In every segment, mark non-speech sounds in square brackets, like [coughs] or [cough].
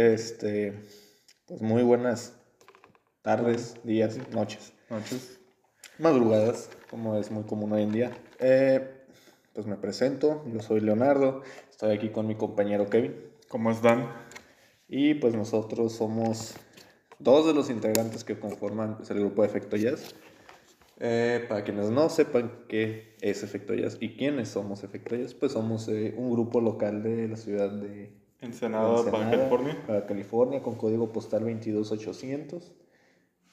Este, pues muy buenas tardes, días, noches. Noches. Madrugadas, como es muy común hoy en día. Eh, pues me presento, yo soy Leonardo, estoy aquí con mi compañero Kevin. ¿Cómo están? Y pues nosotros somos dos de los integrantes que conforman pues, el grupo de Efecto Jazz. Eh, para quienes no sepan qué es Efecto Jazz y quiénes somos Efecto Jazz, pues somos eh, un grupo local de la ciudad de Ensenada, para California. Para California, con código postal 22800,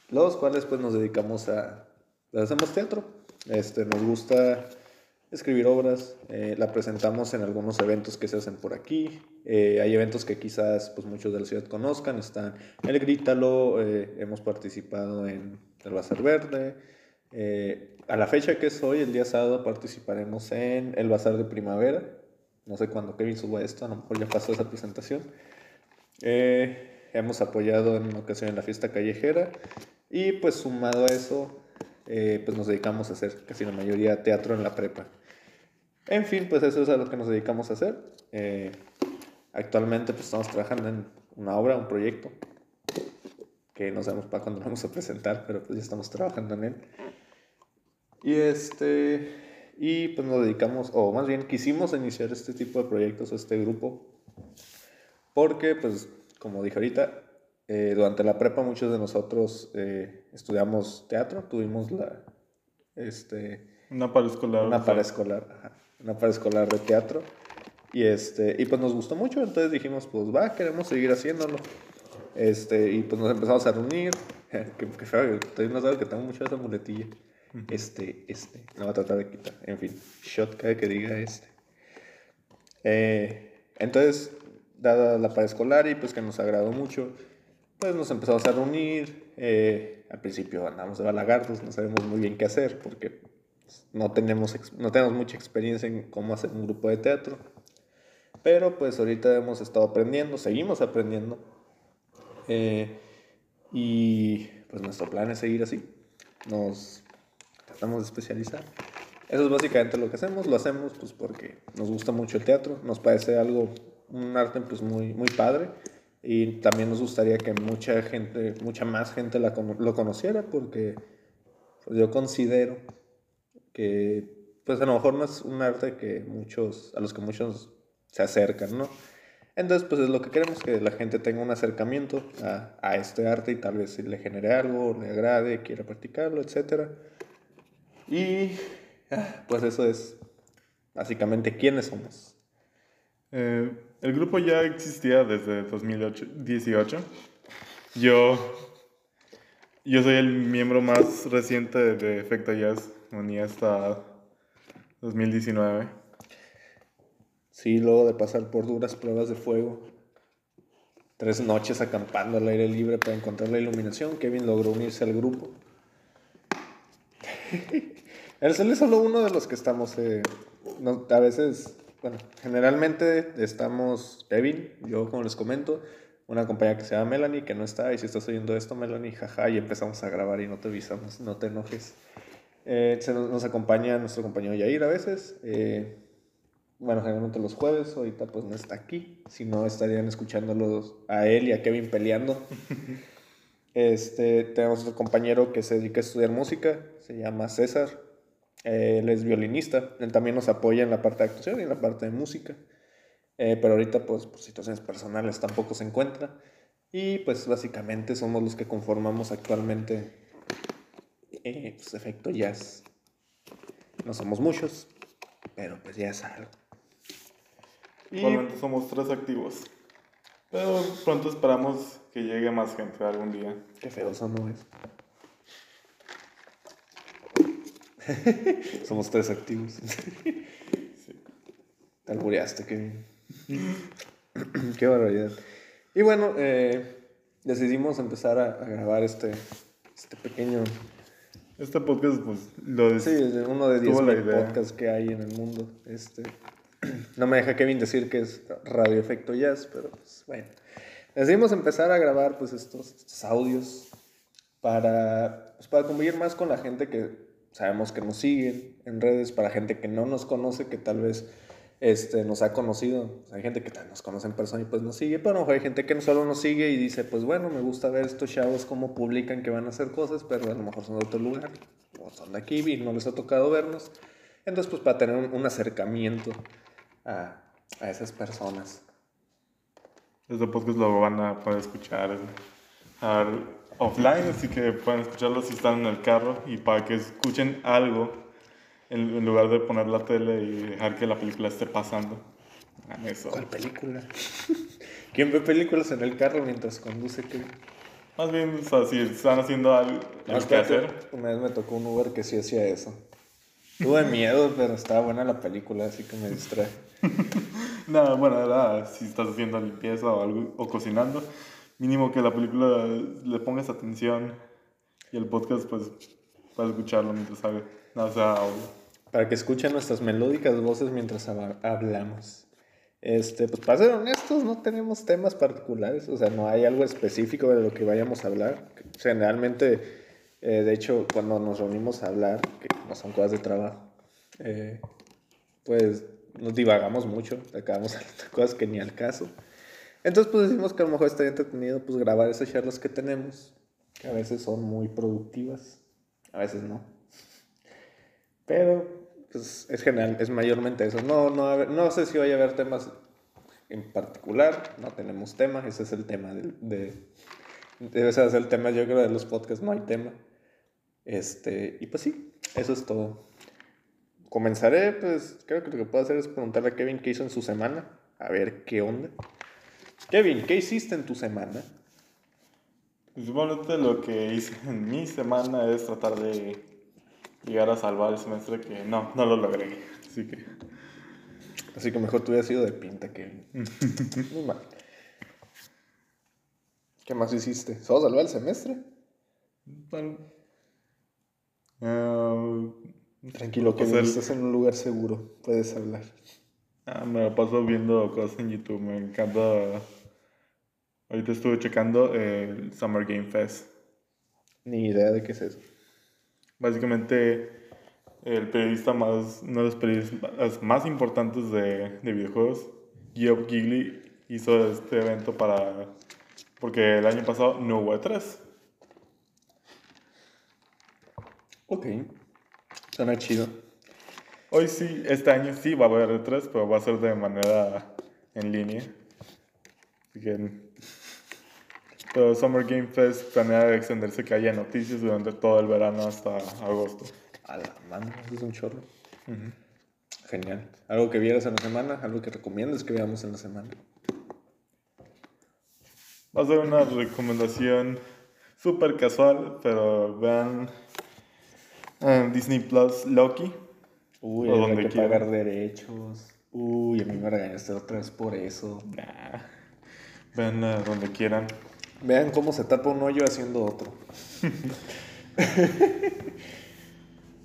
los cuales pues nos dedicamos a, hacemos teatro, este, nos gusta escribir obras, eh, la presentamos en algunos eventos que se hacen por aquí, eh, hay eventos que quizás pues muchos de la ciudad conozcan, están El Grítalo, eh, hemos participado en el Bazar Verde, a la fecha que es hoy, el día sábado, participaremos en el Bazar de Primavera, no sé cuándo Kevin suba esto, a lo mejor ya pasó esa presentación. Eh, hemos apoyado en ocasión en la fiesta callejera y pues sumado a eso, eh, pues nos dedicamos a hacer casi la mayoría teatro en la prepa. En fin, pues eso es a lo que nos dedicamos a hacer. Eh, actualmente pues estamos trabajando en una obra, un proyecto, que no sabemos para cuándo vamos a presentar, pero pues ya estamos trabajando en él. Y este, y pues nos dedicamos, o más bien quisimos iniciar este tipo de proyectos, este grupo, porque pues como dije ahorita, eh, durante la prepa muchos de nosotros eh, estudiamos teatro, tuvimos la... Este, una paraescolar. Una paraescolar, una paraescolar de teatro. Y, este, y pues nos gustó mucho, entonces dijimos, pues va, queremos seguir haciéndolo. Este, y pues nos empezamos a reunir. [laughs] que, que feo, estoy no sabe que tengo mucho esa muletilla. Este, este. No va a tratar de quitar. En fin, shot cada que diga este. Eh, entonces, dada la escolar y pues que nos agradó mucho, pues nos empezamos a reunir. Eh, al principio andamos de balagardos, no sabemos muy bien qué hacer porque no tenemos, no tenemos mucha experiencia en cómo hacer un grupo de teatro. Pero pues ahorita hemos estado aprendiendo, seguimos aprendiendo. Eh, y pues nuestro plan es seguir así. Nos tratamos de especializar. Eso es básicamente lo que hacemos, lo hacemos pues porque nos gusta mucho el teatro, nos parece algo, un arte pues muy, muy padre y también nos gustaría que mucha gente, mucha más gente la, lo conociera porque pues, yo considero que pues a lo mejor no es un arte que muchos, a los que muchos se acercan, ¿no? Entonces, pues es lo que queremos, que la gente tenga un acercamiento a, a este arte y tal vez le genere algo, le agrade, quiera practicarlo, etcétera. Y ah, pues eso es básicamente quiénes somos. Eh, el grupo ya existía desde 2018. Yo, yo soy el miembro más reciente de Efecto Jazz. Venía hasta 2019. Sí, luego de pasar por duras pruebas de fuego, tres noches acampando al aire libre para encontrar la iluminación, Kevin logró unirse al grupo. Él es solo uno de los que estamos. Eh, a veces, bueno, generalmente estamos Kevin, yo como les comento, una compañera que se llama Melanie, que no está, y si estás oyendo esto, Melanie, jaja, y empezamos a grabar y no te avisamos, no te enojes. Eh, nos, acompaña nuestro compañero Yair a veces. Eh, bueno, generalmente los jueves, ahorita pues no está aquí, si no estarían escuchándolos a él y a Kevin peleando. [laughs] Este, tenemos otro compañero que se dedica a estudiar música, se llama César. Él es violinista, él también nos apoya en la parte de actuación y en la parte de música. Eh, pero ahorita, pues, por situaciones personales tampoco se encuentra. Y pues básicamente somos los que conformamos actualmente eh, pues, Efecto Jazz. No somos muchos, pero pues ya es algo. Y somos tres activos. Pero pronto esperamos que llegue más gente algún día. Qué feo no es. [laughs] Somos tres activos. sí. Te albureaste, qué [clears throat] Qué barbaridad. Y bueno, eh, decidimos empezar a, grabar este, este pequeño. Este podcast, pues lo Sí, es uno de 10 podcasts que hay en el mundo. Este, [clears throat] no me deja Kevin decir que es radio efecto jazz, pero pues bueno. Decidimos empezar a grabar pues estos, audios para, pues, para convivir más con la gente que sabemos que nos siguen en redes, para gente que no nos conoce, que tal vez este, nos ha conocido. Hay gente que nos conoce en persona y pues nos sigue, pero hay gente que solo nos sigue y dice, pues bueno, me gusta ver estos chavos cómo publican que van a hacer cosas, pero a lo mejor son de otro lugar, o son de aquí y no les ha tocado vernos. Entonces, pues para tener un, acercamiento a, a, esas personas. Este podcast lo van a poder escuchar offline, así que pueden escucharlo si están en el carro y para que escuchen algo en, lugar de poner la tele y dejar que la película esté pasando. Eso. ¿Cuál película? [laughs] ¿Quién ve películas en el carro mientras conduce? Más bien, o sea, si están haciendo algo que hacer. Una vez me tocó un Uber que sí hacía eso. Tuve miedo, pero estaba buena la película, así que me distrae. [laughs] nada, bueno, nada, si estás haciendo limpieza o algo, o cocinando, mínimo que la película le pongas atención y el podcast, pues, para escucharlo mientras haga. No, sea, para que escuchen nuestras melódicas voces mientras hablamos. Este, pues para ser honestos, no tenemos temas particulares, o sea, no hay algo específico de lo que vayamos a hablar. Generalmente, eh, de hecho, cuando nos reunimos a hablar, que no son cosas de trabajo, eh, pues nos divagamos mucho, acabamos [laughs] hablando cosas que ni al caso. Entonces, pues decimos que a lo mejor estaría entretenido pues grabar esas charlas que tenemos, que a veces son muy productivas, a veces no. Pero pues, es general, es mayormente eso. No, no, no sé si vaya a haber temas en particular, no tenemos tema, ese es el tema de, de debe ser el tema, yo creo, de los podcasts, no hay tema. Este, y pues sí, eso es todo. Comenzaré, pues creo que lo que puedo hacer es preguntarle a Kevin qué hizo en su semana, a ver qué onda. Kevin, ¿qué hiciste en tu semana? Pues lo que hice en mi semana es tratar de llegar a salvar el semestre que no, no lo logré. Así que. Así que mejor tú hubieras sido de pinta que. Muy mal. ¿Qué más hiciste? ¿Solo salvar el semestre? Tranquilo, que pues estás en un lugar seguro. Puedes hablar. Ah, me lo paso viendo cosas en YouTube. Me encanta. Ahorita estuve checando el Summer Game Fest. Ni idea de qué es eso. Básicamente, el periodista más, uno de los periodistas más importantes de, de videojuegos, Geoff Gigley, hizo este evento para. Porque el año pasado no hubo E3. Ok. Suena chido. Hoy sí, este año sí va a haber E3, pero va a ser de manera en línea. Así que pero Summer Game Fest planea extenderse que haya noticias durante todo el verano hasta agosto. A la mano, es un chorro. Genial. ¿Algo que vieras en la semana? ¿Algo que recomiendas que veamos en la semana? Va a ser una recomendación súper casual, pero vean eh, Disney Plus Loki. Uy, hay que pagar derechos. Uy, a mí me regañaste otra vez por eso. Nah. Vean donde quieran. Vean cómo se tapa un hoyo haciendo otro. [laughs]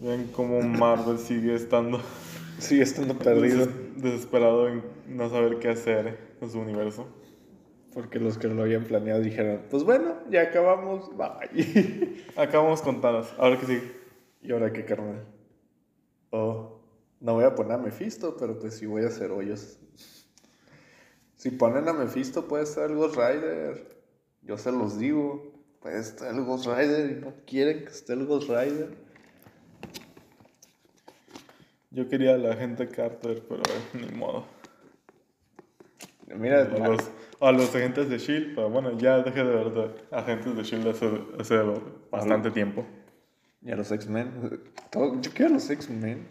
Vean cómo Marvel sigue estando. Sigue estando perdido. desesperado en no saber qué hacer con su universo. Porque los que lo habían planeado dijeron, pues bueno, ya acabamos, bye. [laughs] acabamos contadas, ahora que sí. ¿Y ahora qué, carnal? Oh, no voy a poner a Mephisto, pero pues sí voy a hacer hoyos. Si ponen a Mephisto puede ser el Ghost Rider. Yo se los digo, puede estar el Ghost Rider y no quieren que esté el Ghost Rider. Yo quería a la gente Carter, pero ni modo. Mira, a los, a los agentes de Shield, pero bueno, ya dejé de ver agentes de Shield hace, hace bastante tiempo. Y a los X-Men. Yo quiero a los X-Men.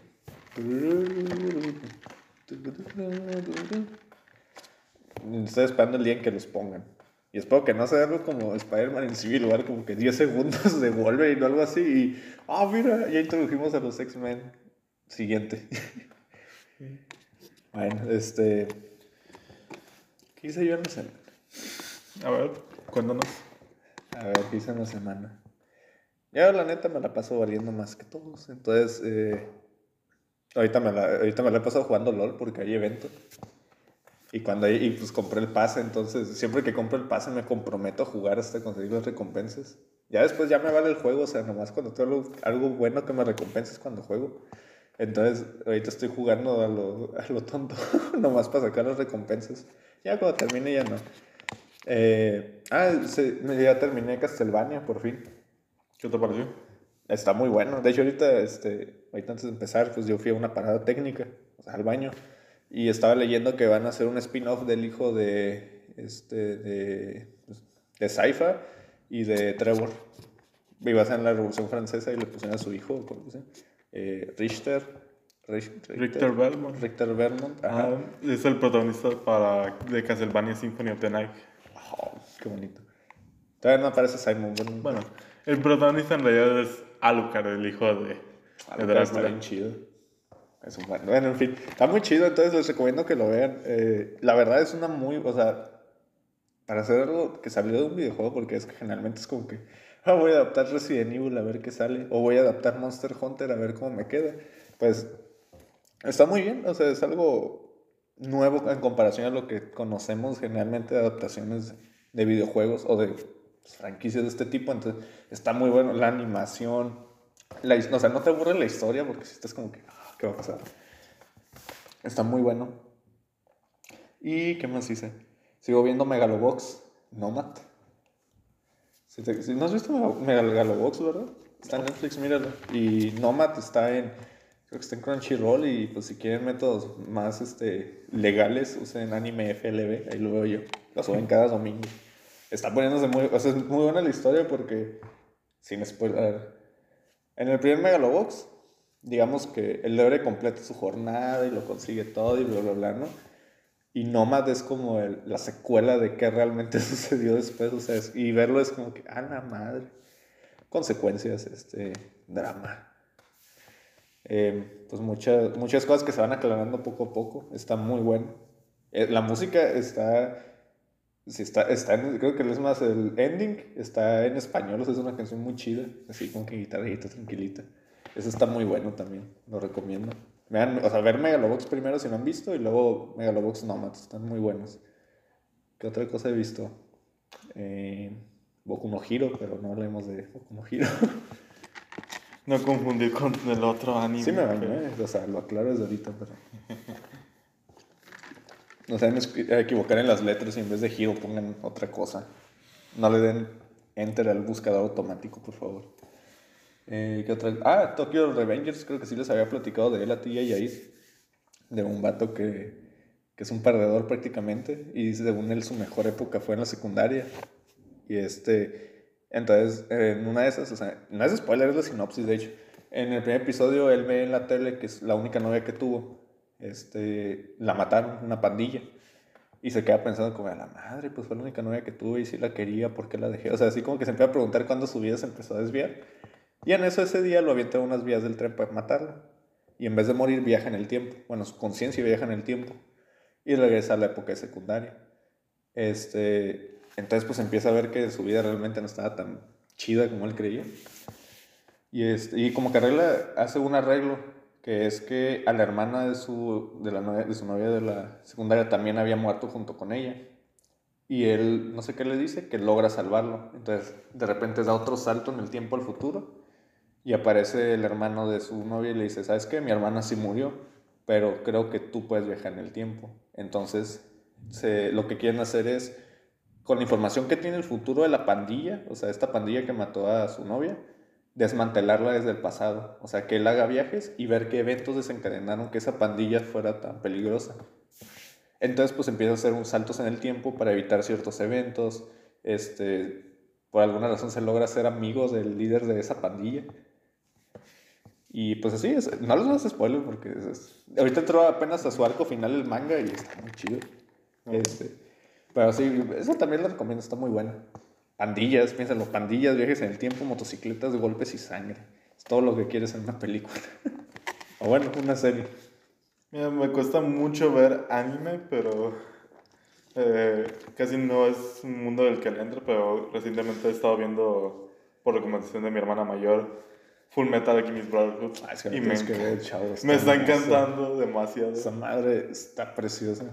Estoy esperando el día en que los pongan. Y espero que no sea algo como Spider-Man en Civil War, como que 10 segundos de Wolverine o algo así. Y, ah, mira, ya introdujimos a los X-Men. Siguiente. bueno, este. ¿Qué hice yo en la semana? A ver, cuéntanos. A ver, ¿qué hice en la semana? Yo, la neta, me la paso valiendo más que todos. Entonces, eh, ahorita, me la, ahorita me la he pasado jugando LOL porque hay evento. Y cuando y pues compré el pase, entonces siempre que compro el pase me comprometo a jugar hasta conseguir las recompensas. Ya después ya me vale el juego, o sea, nomás cuando tengo algo, bueno que me recompenses cuando juego. Entonces, ahorita estoy jugando a lo, a lo tonto, [laughs] nomás para sacar las recompensas. Ya cuando termine ya no. Eh, ah, se, ya terminé Castlevania por fin. ¿Qué te pareció? Está muy bueno. De hecho, ahorita, este, ahorita antes de empezar, pues yo fui a una parada técnica, o sea, al baño, y estaba leyendo que van a hacer un spin-off del hijo de, este, de, pues, de Saifa y de Trevor. Iba a ser en la Revolución Francesa y le pusieron a su hijo, ¿cómo se eh, Richter. Richter, Richter Belmont. Richter Belmont, ajá. Ah, es el protagonista para, de Castlevania Symphony of the Night. Oh, qué bonito. Todavía no aparece Simon. Bueno, el protagonista en realidad es Alucard, el hijo de, de Drácula. Está bien chido. Es un bueno. bueno, en fin, está muy chido, entonces les recomiendo que lo vean. Eh, la verdad es una muy, o sea, para hacer algo que salió de un videojuego, porque es que generalmente es como que ah, voy a adaptar Resident Evil a ver qué sale, o voy a adaptar Monster Hunter a ver cómo me queda. Pues está muy bien, o sea, es algo nuevo en comparación a lo que conocemos generalmente de adaptaciones de videojuegos o de franquicias de este tipo. Entonces, está muy bueno la animación. La, o sea, no te aburre la historia porque si estás como que, ah, ¿qué va a pasar? Está muy bueno. ¿Y qué más hice? Sigo viendo Megalobox Nomad. Si, no has visto Megalobox, ¿verdad? Está en Netflix, míralo. Y Nomad está en, creo que está en Crunchyroll y pues si quieren métodos más este, legales, usen anime FLB, ahí lo veo yo. Lo suben [laughs] cada domingo. Está poniéndose muy, o sea, es muy buena la historia porque, sin spoiler, en el primer Megalobox, digamos que el héroe completa su jornada y lo consigue todo y bla, bla, bla, ¿no? Y Nomad es como la secuela de qué realmente [laughs] sucedió después, o sea, y verlo es como que, ah, la madre, consecuencias, este, drama. Em, pues muchas, muchas cosas que se van aclarando poco a poco, está muy bueno. Eh, la música está, sí, está, está creo que es más el ending, está en español, o sea, es una canción muy chida, así como que guitarrita tranquilita. Eso está muy bueno también, lo recomiendo. Vean, o sea, ver Megalobox primero si no han visto y luego Megalobox Nomads, están muy buenos. ¿Qué otra cosa he visto? Eh, Boku no Hiro, pero no hablemos de Boku no Hiro. [laughs] No confundir con el otro anime. Sí me bañé, o sea, lo aclaro desde ahorita, pero... No se deben equivocar en las letras y en vez de Hiro pongan otra cosa. No le den enter al buscador automático, por favor. Eh, ¿qué otra? Ah, Tokyo Revengers, creo que sí les había platicado de él a ti y a Yair. De un vato que, que es un perdedor prácticamente. Y según él su mejor época fue en la secundaria. Y este, entonces, en una de esas, o sea, no es spoiler, es la sinopsis de hecho. En el primer episodio él ve en la tele que es la única novia que tuvo. Este, la mataron, una pandilla. Y se queda pensando como, a la madre, pues fue la única novia que tuve y si la quería, ¿por qué la dejé? O sea, así como que se empieza a preguntar cuándo su vida se empezó a desviar. Y en eso ese día lo avienta unas vías del tren para matarla. Y en vez de morir viaja en el tiempo. Bueno, su conciencia viaja en el tiempo. Y regresa a la época de secundaria. Este, entonces pues empieza a ver que su vida realmente no estaba tan chida como él creía. Y, este, y como que arregla, hace un arreglo, que es que a la hermana de su, de, la novia, de su novia de la secundaria también había muerto junto con ella. Y él, no sé qué le dice, que logra salvarlo. Entonces, de repente da otro salto en el tiempo al futuro y aparece el hermano de su novia y le dice, ¿sabes qué? Mi hermana sí murió, pero creo que tú puedes viajar en el tiempo. Entonces, lo que quieren hacer es, con la información que tiene el futuro de la pandilla, o sea, esta pandilla que mató a su novia, desmantelarla desde el pasado. O sea, que él haga viajes y ver qué eventos desencadenaron que esa pandilla fuera tan peligrosa. Entonces, pues empieza a hacer un saltos en el tiempo para evitar ciertos eventos. Este, por alguna razón se logra ser amigos del líder de esa pandilla. Y pues así, es, no les voy a spoiler porque ahorita entró apenas a su arco final el manga y está muy chido. Este, pero sí, eso también lo recomiendo, está muy buena. Pandillas, piénsalo, pandillas, viajes en el tiempo, motocicletas, golpes y sangre. Es todo lo que quieres en una película. [laughs] o bueno, una serie. Mira, me cuesta mucho ver anime, pero eh, casi no es un mundo del que entro, pero recientemente he estado viendo, por recomendación de mi hermana mayor, Full Metal Alchemist Brotherhood. Ah, y me, que ver, chavo, me está encantando demasiado. Esa madre está preciosa.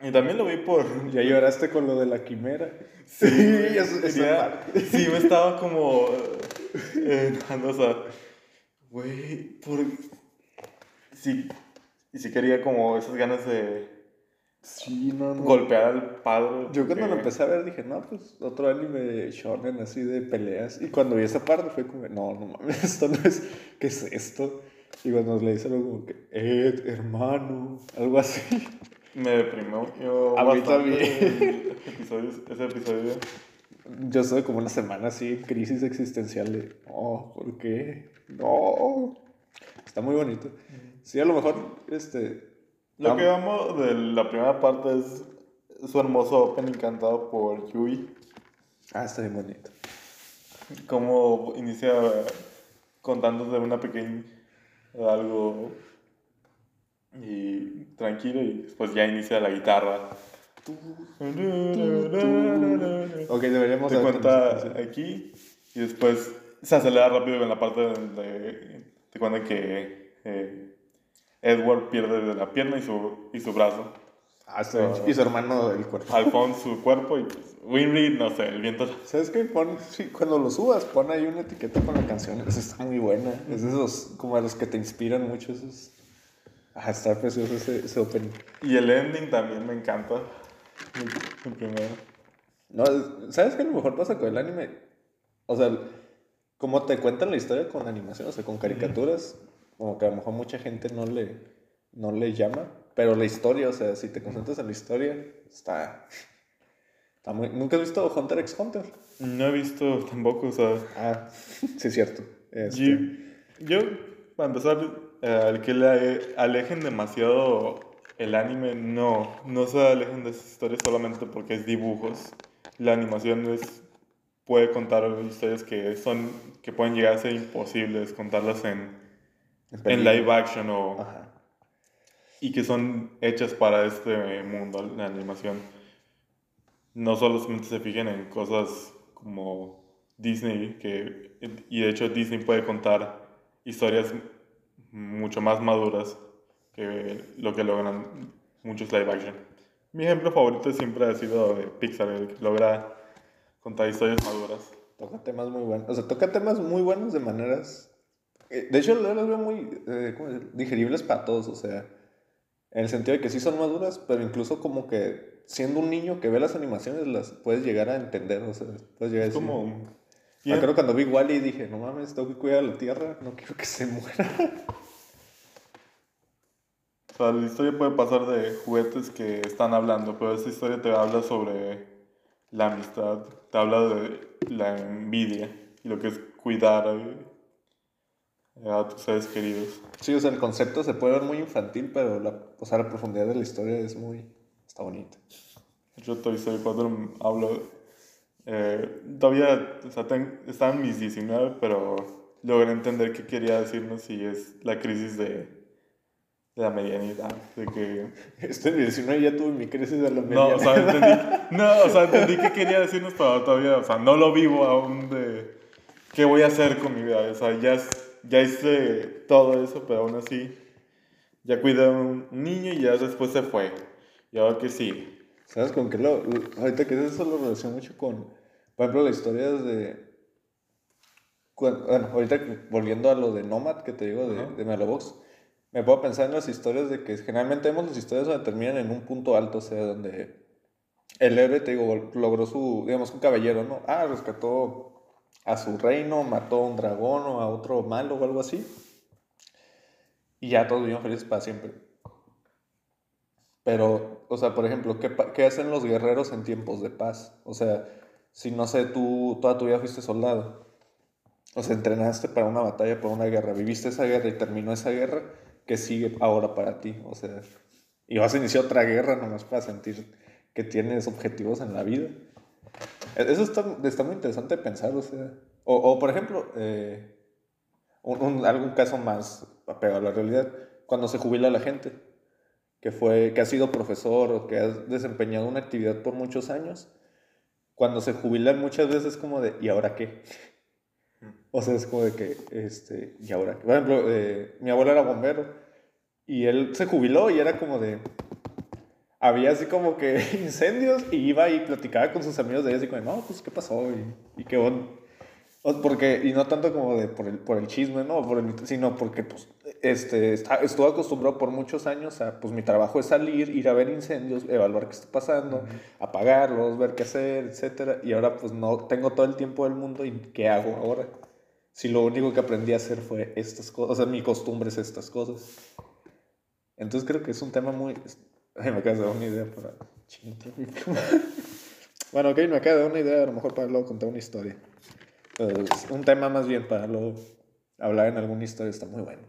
Y también lo vi por... [laughs] ¿Ya lloraste con lo de la quimera? Sí, [laughs] sí, sí me estaba como... [laughs] Eh, o sea, Güey, por... Sí, y sí quería como esas ganas de Sí, no, no. golpear al padre. Yo cuando lo empecé a ver dije, no, pues otro anime de shonen así de peleas. Y cuando vi esa parte fue como, no, no mames, esto no es, ¿qué es esto? Y cuando le dice algo como que, Ed, hermano, algo así. Me deprimió yo A mí también. el episodio, ese episodio. Yo estuve como una semana así crisis existencial de, no, ¿por qué? No. Está muy bonito. Sí, a lo mejor, este... Lo que amo de la primera parte es su hermoso opening cantado por Yui. Ah, está bien bonito. Cómo inicia contándote una pequeña algo y tranquilo y después ya inicia la guitarra. Ok, deberíamos Te cuenta aquí y después se acelera rápido en la parte donde te cuenta que eh, Edward pierde la pierna y su, y su brazo. Ah, está bien. Y su hermano el cuerpo. Alphonse su cuerpo y pues, Winry, no sé, el viento. ¿Sabes qué? Pon, sí, cuando lo subas, pon ahí una etiqueta con la canción. Esa está muy buena. Es de esos, como de los que te inspiran mucho. Esos... Ah, está precioso ese, ese opening. Y el ending también me encanta. El, el primero. No, es- ¿sabes qué? A lo mejor pasa con el anime. O sea, como te cuentan la historia con animación, o sea, con caricaturas, como que a lo mejor mucha gente no le, no le llama. Pero la historia, o sea, si te concentras en la historia, está. está muy... ¿Nunca has visto Hunter x Hunter? No he visto tampoco, o sea. Ah, [laughs] sí, es cierto. Este, Yo, yo, para empezar, al que le alejen demasiado el anime, no, no se alejen de esas historias solamente porque es dibujos. La animación es, puede contar historias que son, que pueden llegar a ser imposibles contarlas en, en live action o, Ajá. y que son hechas para este mundo, la animación. No solamente se fijen en cosas como Disney, que, y de hecho Disney puede contar historias mucho más maduras que lo que logran muchos live action. Mi ejemplo favorito siempre ha sido de Pixar, el que logra contar historias maduras. Toca temas muy buenos. O sea, toca temas muy buenos de maneras. eh, De hecho, yo los veo muy eh, digeribles para todos. O sea, en el sentido de que sí son maduras, pero incluso como que siendo un niño que ve las animaciones, las puedes llegar a entender. O sea, puedes llegar a decir. como... Me acuerdo cuando vi Wally dije, no mames, tengo que cuidar a la tierra, no quiero que se muera. O sea, la historia puede pasar de juguetes que están hablando, pero esta historia te habla sobre la amistad, te habla de la envidia y lo que es cuidar a, a tus seres queridos. Sí, o sea, el concepto se puede ver muy infantil, pero la, o sea, la profundidad de la historia es muy. está bonita. Yo Toy Story 4 hablo... eh, todavía o sea, ten- estaba en mis 19, pero logré entender qué quería decirnos y es la crisis de, de la medianidad, de que [laughs] Este 19 ya tuve mi crisis de la No, o sea, entendí, [laughs] no, o sea, entendí qué quería decirnos, pero todavía, o sea, no lo vivo aún de qué voy a hacer con mi vida. O sea, ya, ya hice todo eso, pero aún así, ya cuidé a un niño y ya después se fue. Y ahora que sí. ¿Sabes con qué lo- ahorita que eso lo relaciono mucho con, por ejemplo, las historias de... Bueno, ahorita volviendo a lo de Nomad que te digo de, Ajá. de Melobox, me puedo pensar en las historias de que generalmente vemos las historias donde terminan en un punto alto, o sea, donde el héroe, te digo, logró su, digamos, un caballero, ¿no? Ah, rescató a su reino, mató a un dragón o a otro malo o algo así. Y ya todos vivieron felices para siempre. Pero, o sea, por ejemplo, ¿qué, qué hacen los guerreros en tiempos de paz? O sea, si no sé, tú toda tu vida fuiste soldado. O sea, entrenaste para una batalla, para una guerra, viviste esa guerra y terminó esa guerra, ¿qué sigue ahora para ti? O sea, y vas a iniciar otra guerra nomás para sentir que tienes objetivos en la vida. E- Eso está, está muy interesante pensar, o sea. O, o, por ejemplo, eh, un, un- algún caso más apegado a la realidad, cuando se jubila la gente, que, fue, que ha sido profesor o que ha desempeñado una actividad por muchos años, cuando se jubilan muchas veces es como de, ¿y ahora qué? O sea, es como de que, este, ¿y ahora qué? Por ejemplo, eh, mi abuelo era bombero y él se jubiló y era como de, había así como que [laughs] incendios y iba y platicaba con sus amigos de ellos y como, no, pues, ¿qué pasó? Y, y qué onda. Porque, y no tanto como de por el, por el chisme, ¿no? Por el- sino porque pues, este, está- estuve acostumbrado por muchos años a, pues mi trabajo es salir, ir a ver incendios, evaluar qué está pasando, apagarlos, ver qué hacer, etcétera. Y ahora pues no tengo todo el tiempo del mundo y ¿qué hago ahora? Si lo único que aprendí a hacer fue estas cosas, o sea, mi costumbre es estas cosas. Entonces creo que es un tema muy... Ay, me acabas de dar una idea para... [laughs] Bueno, ok, me acaba de dar una idea, a lo mejor para luego contar una historia. Un tema más bien para luego hablar en alguna historia, está muy bueno.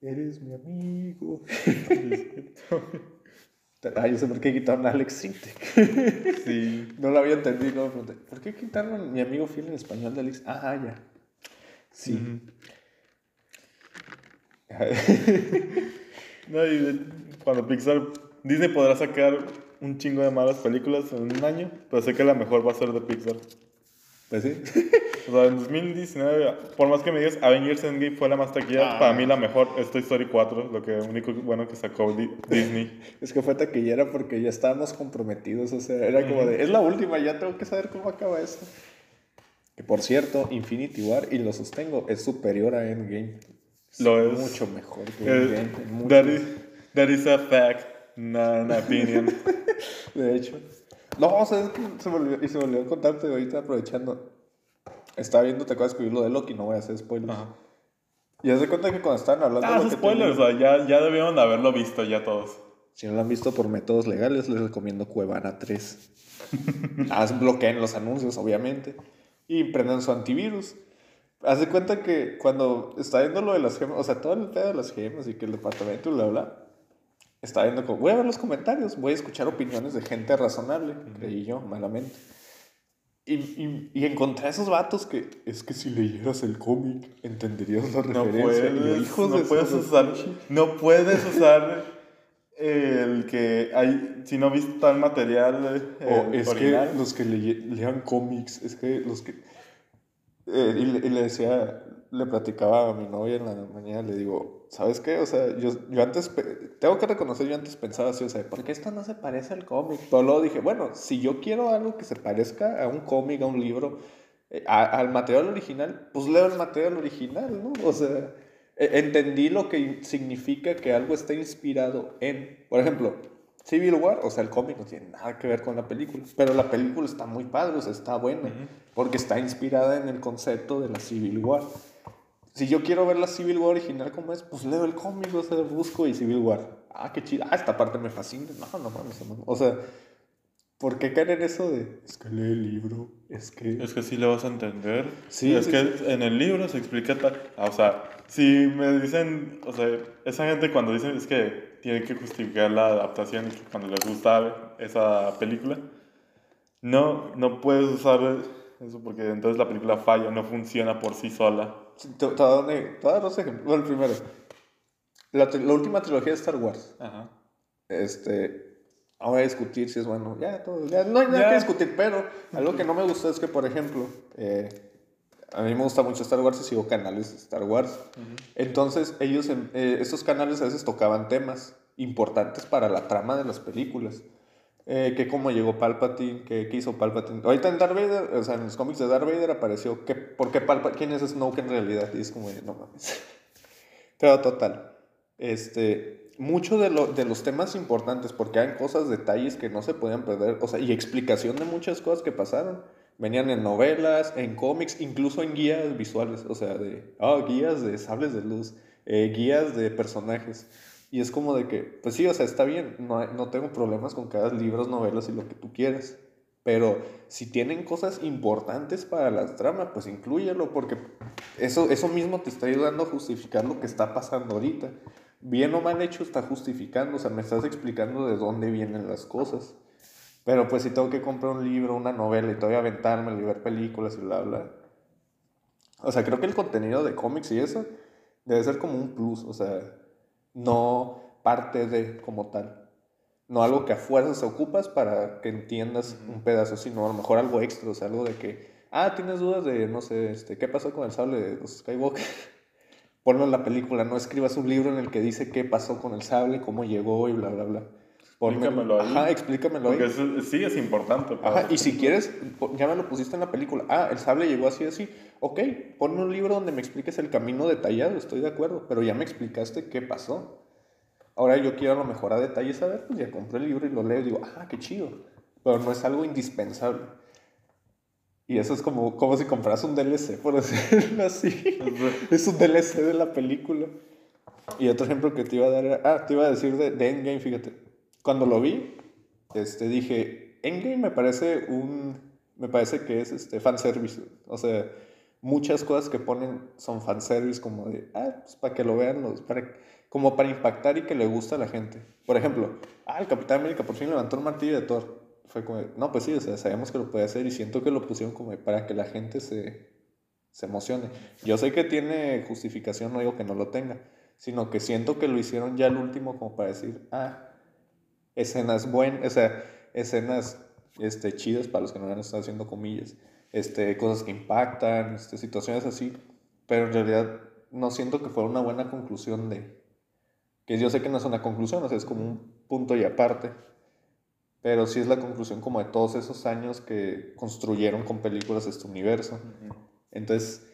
Eres mi amigo. [laughs] Ah, yo sé por qué quitaron a Alex Sintek. Sí. [laughs] No lo había entendido. me pregunté, ¿Por qué quitaron a mi amigo fiel en español de Alex? Ah, ya. Sí. [laughs] No, y cuando Pixar, Disney podrá sacar un chingo de malas películas en un año, pero sé que la mejor va a ser de Pixar. Pues sí. [laughs] O sea, en 2019, por más que me digas Avengers Endgame fue la más taquilla, Ah. para mí la mejor es Toy Story 4, lo que único bueno que sacó Di- Disney. [laughs] Es que fue taquillera porque ya estábamos comprometidos. O sea, era como de, es la última, ya tengo que saber cómo acaba esto. Que por cierto, Infinity War, y lo sostengo, es superior a Endgame. Lo es. Mucho mejor que Eh, Endgame. that, is, that is a fact, not an opinion. [laughs] De hecho. No, ¿sabes qué? Se me olvidó, y se me olvidó contarte ahorita aprovechando. Estaba viendo, te acuerdas que vi lo de Loki, no voy a hacer spoilers. Ajá. Y haz de cuenta que cuando estaban hablando. Ah, de spoilers, digo- o sea, ya, ya debieron de haberlo visto ya todos. Si no lo han visto por métodos legales, les recomiendo Cuevana 3. [laughs] Haz, bloqueen los anuncios, obviamente. Y prendan su antivirus. Haz de cuenta que cuando está viendo lo de las gemas, o sea, todo el pedo de las gemas y que el departamento bla, bla, está viendo como, voy a ver los comentarios, voy a escuchar opiniones de gente razonable, creí yo, malamente. Y, y, y encontré a esos vatos que es que si leyeras el cómic entenderías la No referencia. Yo, puedes, "Hijos no de puedes usar, no puedes usar el que hay, si no viste tal material eh, O es original. que los que leye- lean cómics, es que los que... eh, y, le, y le decía, le platicaba a mi novia en la mañana, le digo, ¿sabes qué? O sea, yo, yo antes, tengo que reconocer, yo antes pensaba así, o sea, ¿por qué esto no se parece al cómic? Pero luego dije, bueno, si yo quiero algo que se parezca a un cómic, a un libro, eh, a- al material original, pues leo el material original, ¿no? O sea, e- entendí lo que significa que algo está inspirado en, por ejemplo, Civil War, o sea, el cómic no tiene nada que ver con la película, pero la película está muy padre, o sea, está buena, porque está inspirada en el concepto de la Civil War. Si yo quiero ver la Civil War original como es, pues leo el cómic, o sea, busco y Civil War. Ah, qué chido. Ah, esta parte me fascina. No, no mames, no. O sea, ¿por qué caer en eso de, es que lee el libro, es que... Es que sí le vas a entender. Sí, es sí, que en el libro se explica tal. ah, o sea, si me dicen, o sea, esa gente cuando dicen es que tienen que justificar la adaptación cuando les gusta esa película, no, no puedes usar eso porque entonces la película falla, no funciona por sí sola. Te, voy a dar dos ejemplos. Bueno, el primero. La, la última trilogía de Star Wars. Ajá. Este, no voy a discutir si es bueno. Ya, todo, ya no hay nada Ya. que discutir, pero algo que no me gustó es que, por ejemplo, eh, a mí me gusta mucho Star Wars y sigo canales de Star Wars. Entonces, ellos, eh, estos canales a veces tocaban temas importantes para la trama de las películas. Eh, que cómo llegó Palpatine, que qué hizo Palpatine. Ahorita en Darth Vader, o sea, en los cómics de Darth Vader apareció que, ¿por qué Palpa- ¿quién es Snoke en realidad? Y es como, no mames. [laughs] Pero total, este, mucho de, lo, de los temas importantes, porque hay cosas, detalles que no se podían perder, o sea, y explicación de muchas cosas que pasaron, venían en novelas, en cómics, incluso en guías visuales, o sea, de, ah, guías de sables de luz, eh, guías de personajes. Y es como de que, pues sí, o sea, está bien, no, no tengo problemas con hagas libros, novelas y lo que tú quieras. Pero si tienen cosas importantes para la trama, pues inclúyelo, porque eso, eso mismo te está ayudando a justificar lo que está pasando ahorita. Bien o mal hecho está justificando, o sea, me estás explicando de dónde vienen las cosas. Pero pues si tengo que comprar un libro, una novela y que aventarme y ver películas y bla, bla. O sea, creo que el contenido de cómics y eso debe ser como un plus, o sea, no parte de como tal. No algo que a fuerzas ocupas para que entiendas un pedazo, sino a lo mejor algo extra, o sea, algo de que, ah, tienes dudas de, no sé, este, ¿qué pasó con el sable de los Skywalker? [laughs] Ponlo en la película, no escribas un libro en el que dice qué pasó con el sable, cómo llegó y bla, bla, bla. Explícamelo ahí. Ajá, explícamelo Porque ahí. eso- sí es importante. pero- Ajá, y si quieres, ya me lo pusiste en la película. Ah, el sable llegó así, así. Ok, ponme un libro donde me expliques el camino detallado, estoy de acuerdo, pero ya me explicaste qué pasó. Ahora yo quiero a lo mejor a detalle saber, pues ya compré el libro y lo leo y digo, ah, qué chido. Pero no es algo indispensable. Y eso es como, como si compras un DLC, por [laughs] decirlo así. es un DLC de la película. Y otro ejemplo que te iba a dar era, ah, te iba a decir de, de Endgame, fíjate. Cuando lo vi, este, dije, Endgame me parece un, me parece que es este, fanservice. O sea, muchas cosas que ponen son fanservice como de, ah, pues para que lo vean, los, para, como para impactar y que le gusta a la gente. Por ejemplo, ah, el Capitán América por fin levantó el martillo de Thor. Fue como, no, pues sí, o sea, sabemos que lo puede hacer y siento que lo pusieron como para que la gente se, se emocione. Yo sé que tiene justificación, no digo que no lo tenga, sino que siento que lo hicieron ya el último como para decir, ah, escenas buenas, o sea, escenas este, chidas para los que no van a estar haciendo comillas, este, cosas que impactan, este, situaciones así, pero en realidad no siento que fuera una buena conclusión de, que yo sé que no es una conclusión, o sea, es como un punto y aparte, pero sí es la conclusión como de todos esos años que construyeron con películas este universo. Entonces,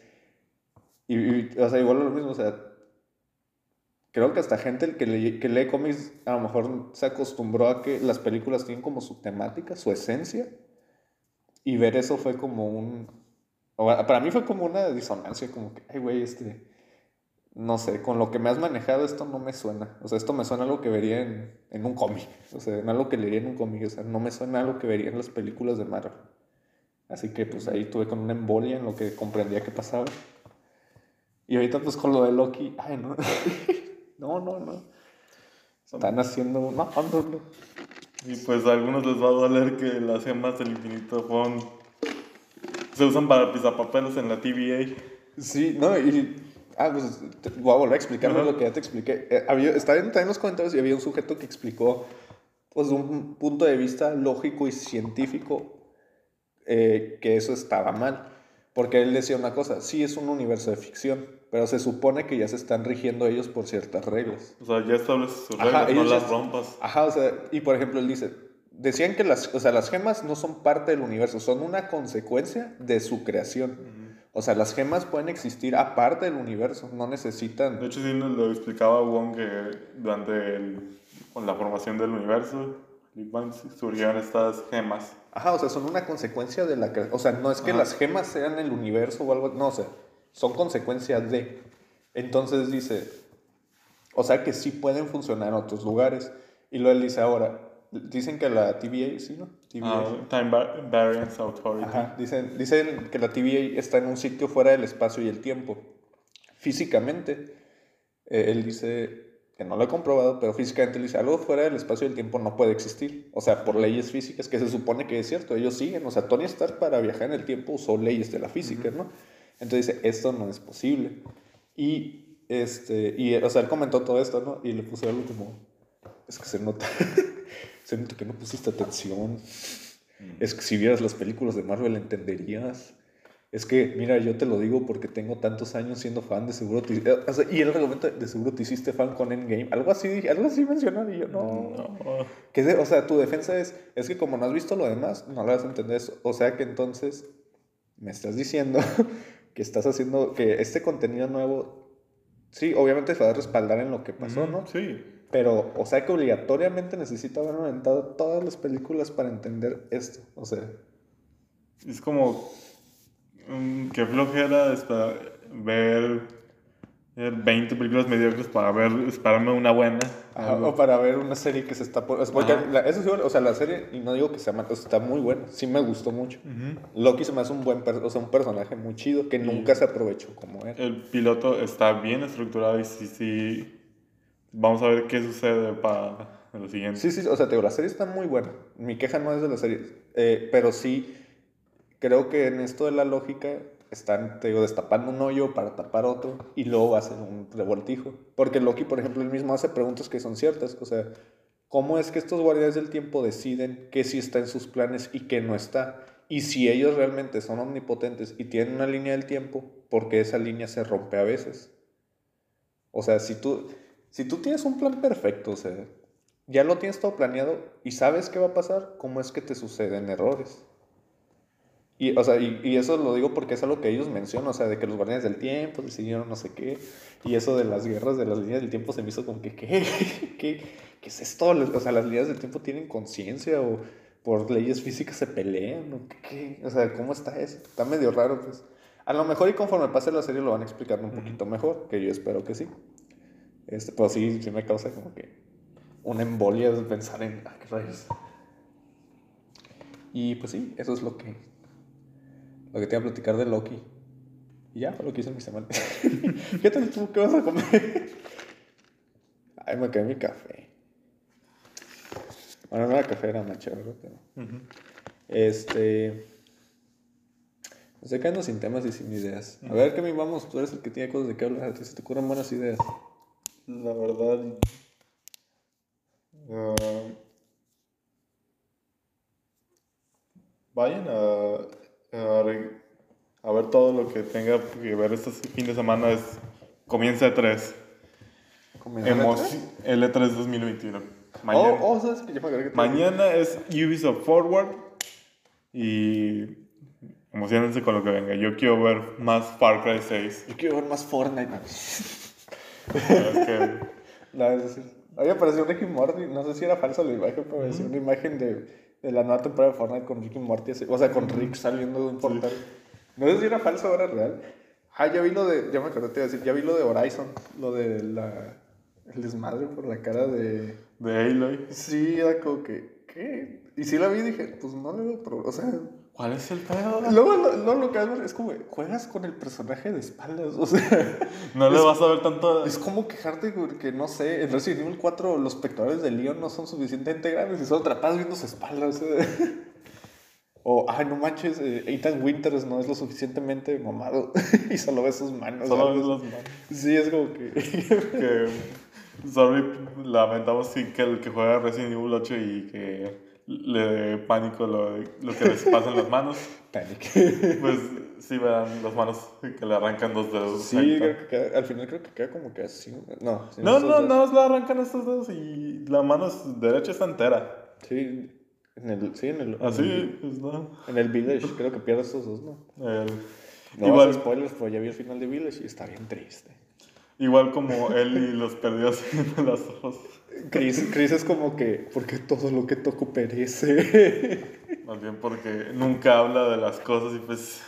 y, y, o sea, igual lo mismo, o sea, creo que hasta gente que, lee- que lee cómics a lo mejor se acostumbró a que las películas tienen como su temática, su esencia, y ver eso fue como un, para mí fue como una disonancia, como que, ay, güey, este, no sé, con lo que me has manejado esto no me suena, o sea, esto me suena a algo que vería en, en un cómic, o sea, en algo que leería en un cómic, o sea, no me suena a algo que vería en las películas de Marvel. Así que pues ahí tuve con una embolia en lo que comprendía que pasaba. Y ahorita pues con lo de Loki, ay no, [laughs] no, no, no. Están haciendo, no, no, no. Y pues a algunos les va a doler que las gemas del infinito fueron... Se usan para pisapapeles en la TVA. Sí, no, y... Ah, pues te- voy a volver a explicarme lo que ya te expliqué. Eh, había, estaba en, estaba en los comentarios y había un sujeto que explicó, pues, de un punto de vista lógico y científico, eh, que eso estaba mal. Porque él decía una cosa, sí es un universo de ficción, pero se supone que ya se están rigiendo ellos por ciertas reglas. O sea, ya estableces sus Ajá, reglas, no ellos ya las rompas. Ajá, o sea, y por ejemplo, él dice, decían que las, o sea, las gemas no son parte del universo, son una consecuencia de su creación. O sea, las gemas pueden existir aparte del universo, no necesitan... De hecho, sí nos lo explicaba Wong que durante el- con la formación del universo, surgieron estas gemas. Ajá, o sea, son una consecuencia de la creación. O sea, no es que Ajá. las gemas sean el universo o algo, no, o sea, son consecuencias de. Entonces dice, o sea que sí pueden funcionar en otros lugares. Y luego él dice ahora, dicen que la TVA, ¿sí, no? TVA. Ah, Time Va- Variance Authority. Ajá, dicen, dicen que la TVA está en un sitio fuera del espacio y el tiempo. Físicamente, eh, él dice que no lo he comprobado, pero físicamente él dice algo fuera del espacio y el tiempo no puede existir. O sea, por leyes físicas, que se supone que es cierto, ellos siguen. O sea, Tony Stark para viajar en el tiempo usó leyes de la física, ¿no? Entonces dice, esto no es posible. Y, este, y, o sea, él comentó todo esto, ¿no? Y le puse algo como, es que se nota, [laughs] se nota que no pusiste atención. Es que si vieras las películas de Marvel entenderías. Es que, mira, yo te lo digo porque tengo tantos años siendo fan, de seguro te... eh, o sea, y el argumento, de seguro te hiciste fan con Endgame. Algo así, dije, algo así mencionaron y yo, no. No. Que o sea, tu defensa es, es que como no has visto lo demás, no lo vas a entender. O sea que entonces me estás diciendo que estás haciendo, que este contenido nuevo, sí, obviamente se va a respaldar en lo que pasó, ¿no? Sí. Pero, o sea que obligatoriamente necesito haber inventado todas las películas para entender esto. O sea, Es como mm, que flojera ver, ver 20 películas mediocres para ver, esperarme una buena. ajá, o para ver una serie que se está... por- porque la- eso sí, o sea, la serie, y no digo que sea o sea, está muy buena, sí me gustó mucho. Loki se me hace un buen, o sea, un personaje muy chido que nunca se aprovechó como él. El piloto está bien estructurado y sí, sí. Vamos a ver qué sucede para lo siguiente. Sí, sí, o sea, te digo, la serie está muy buena. Mi queja no es de la serie, eh, pero sí creo que en esto de la lógica están, te digo, destapando un hoyo para tapar otro y luego ser un revoltijo. Porque Loki, por ejemplo, él mismo hace preguntas que son ciertas. O sea, ¿cómo es que estos guardianes del tiempo deciden qué sí está en sus planes y qué no está? Y si ellos realmente son omnipotentes y tienen una línea del tiempo, ¿por qué esa línea se rompe a veces? O sea, si tú, si tú tienes un plan perfecto, o sea, ya lo tienes todo planeado y sabes qué va a pasar, ¿cómo es que te suceden errores? Y, o sea, y, y, eso lo digo porque es algo que ellos mencionan, o sea, de que los guardianes del tiempo decidieron no sé qué, y eso de las guerras de las líneas del tiempo se me hizo como que, ¿qué? [laughs] ¿Qué, qué es esto? O sea, las líneas del tiempo tienen conciencia o por leyes físicas se pelean, o qué, O sea, ¿cómo está eso? Está medio raro, pues. A lo mejor y conforme pase la serie lo van a explicar un poquito mejor, que yo espero que sí. Este, pero sí, sí me causa como que una embolia de pensar en, ah, qué rayos. Y pues sí, eso es lo que lo que te iba a platicar de Loki. Y ya fue lo que hice en mi semana. ¿Qué tal tú? ¿Qué vas a comer? Ay, me quedé mi café. Bueno, no era café, era ¿verdad? Pero... Este. Me estoy quedando sin temas y sin ideas. A ver, ¿qué me vamos? Tú eres el que tiene cosas de qué hablar. Si te ocurren buenas ideas. La verdad. Uh, vayan a a ver todo lo que tenga que ver este fin de semana es comienza E3. El E3 2021. Mañana, oh, oh, mañana es Ubisoft Forward y emocionense con lo que venga. Yo quiero ver más Far Cry 6. Yo quiero ver más Fortnite. es que... [laughs] no, es decir, Oye, apareció Ricky Morty, no sé si era falsa la imagen, pero apareció una imagen de de la nueva temporada de Fortnite con Rick y Morty, o sea, con Rick saliendo de un portal. No sé si era falso o era real. Ah, ya vi lo de, ya me acordé, te iba a decir, ya vi lo de Horizon, lo de la, el desmadre por la cara de... De Aloy. Sí, era como que, ¿qué? Y sí la vi y dije, pues no le veo problema, o sea... ¿Cuál es el pedo? Luego lo, lo, que es como, juegas con el personaje de espaldas, o sea... [laughs] No le vas a ver tanto... Es como quejarte que, no sé, en Resident Evil 4 los pectorales de Leon no son suficientemente grandes y solo atrapadas viendo su espalda, o sea... [laughs] O, ay, no manches, eh, Ethan Winters no es lo suficientemente mamado [laughs] y solo ve sus manos. Solo ves las manos. Sí, es como que... que sorry, lamentamos sí, que el que juega Resident Evil 8 y que le dé pánico lo, lo que les pasa en las manos. [laughs] Panic. Pues sí, vean las manos que le arrancan dos dedos. Sí, creo que al final creo que queda como que así. No, no, no, no, le arrancan estos dedos y la mano derecha está entera. Sí, en el, sí, en el. Así, ah, pues no. En el Village, creo que pierde estos dos, ¿no? El, no igual, spoilers, pero ya vi el final de Village y está bien triste. Igual como él y los perdió así [laughs] en las ojos. Chris, Chris es como que, porque todo lo que toco perece. Más bien porque nunca habla de las cosas y pues...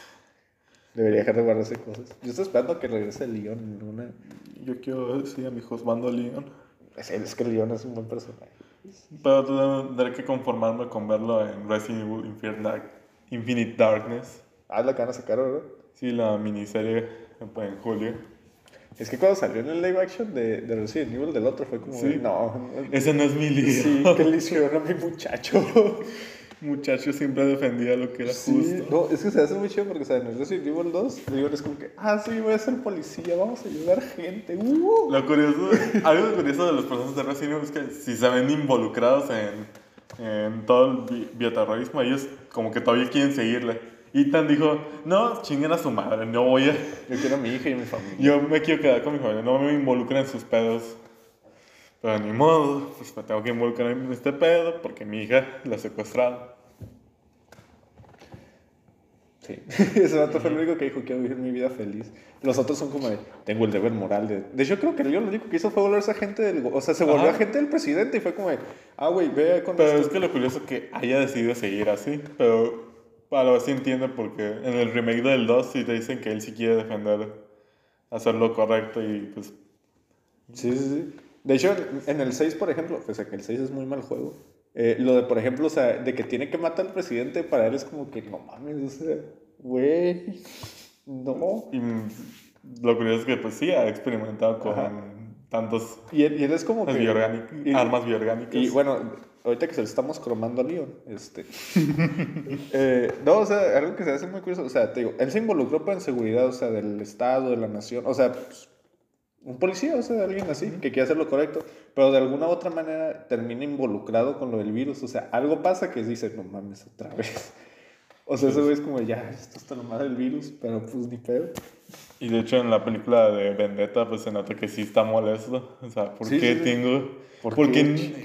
Debería dejar de guardarse cosas. Yo estoy esperando a que regrese Leon en una... Yo quiero, sí, a mi Josbando Leon. Es, es que Leon es un buen personaje. Pero tendré que conformarme con verlo en Resident Evil Infinite Darkness. Ah, la que van a sacar, ¿verdad? Sí, la miniserie en julio. Es que cuando salió en el live action de, de Resident Evil del otro fue como, sí. no. Ese no es mi libro. Sí, que le hicieron a mi [laughs] muchacho. muchacho siempre defendía lo que era sí, justo. No, es que se hace muy chido porque, o sea, en el Resident Evil 2, Leon es como que, ah, sí, voy a ser policía, vamos a ayudar gente. Uh. Lo curioso, [laughs] algo curioso de los personajes de Resident Evil es que si se ven involucrados en, en todo el bioterrorismo, ellos como que todavía quieren seguirle. Ethan dijo, no, chinguen a su madre, no voy a... Yo quiero a mi hija y a mi familia. Yo me quiero quedar con mi familia, no me involucren en sus pedos. Pero ni modo, pues me tengo que involucrar en este pedo porque mi hija la secuestraron. Sí, [laughs] ese vato fue el único que dijo quiero vivir mi vida feliz. Los otros son como de, tengo el deber moral de... De hecho, creo que yo lo único que hizo fue volverse agente del... O sea, se volvió agente del presidente y fue como de, ah, güey, ve con Pero es que lo curioso es que haya decidido seguir así, pero a ver si entiende porque en el remake del 2 sí te dicen que él sí quiere defender, hacer lo correcto y pues... Sí, sí, sí. De hecho, en el 6, por ejemplo, pese a que el 6 es muy mal juego, eh, lo de, por ejemplo, o sea, de que tiene que matar al presidente, para él es como que, no mames, o sea, güey, no. Y lo curioso es que, pues sí, ha experimentado con tantos... Y él, es como que... armas bioorgánicas. Y bueno, ahorita que se le estamos cromando a Leon, este... [laughs] eh, no, o sea, algo que se hace muy curioso, o sea, te digo, él se involucró en seguridad, o sea, del Estado, de la nación, o sea, pues, un policía, o sea, alguien así, que quiere hacer lo correcto, pero de alguna u otra manera termina involucrado con lo del virus, o sea, algo pasa que dice, no mames, otra vez. O sea, ese güey es como, ya, esto está nomás del virus, pero pues ni pedo. Y de hecho en la película de Vendetta pues se nota que sí está molesto. O sea, ¿por Sí, qué sí, tengo... ¿Por ¿Por qué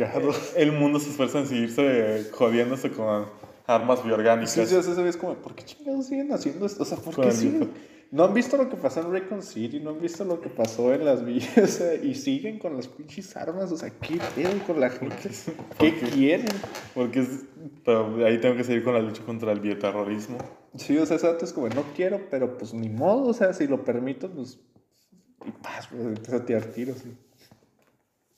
el mundo se esfuerza en seguirse jodiéndose con armas biorgánicas? Sí, sí, o sea, es como, ¿por qué chingados siguen haciendo esto? O sea, ¿por qué siguen? No han visto lo que pasó en Raycon City, no han visto lo que pasó en las villas, [laughs] y siguen con las pinches armas, o sea, ¿qué pedo con la gente? ¿Qué quieren? Porque es- pero ahí tengo que seguir con la lucha contra el bioterrorismo. Sí, o sea, vato es como, no quiero, pero pues ni modo, o sea, si lo permito, pues. Y paz, pues empieza a tirar tiros. sí.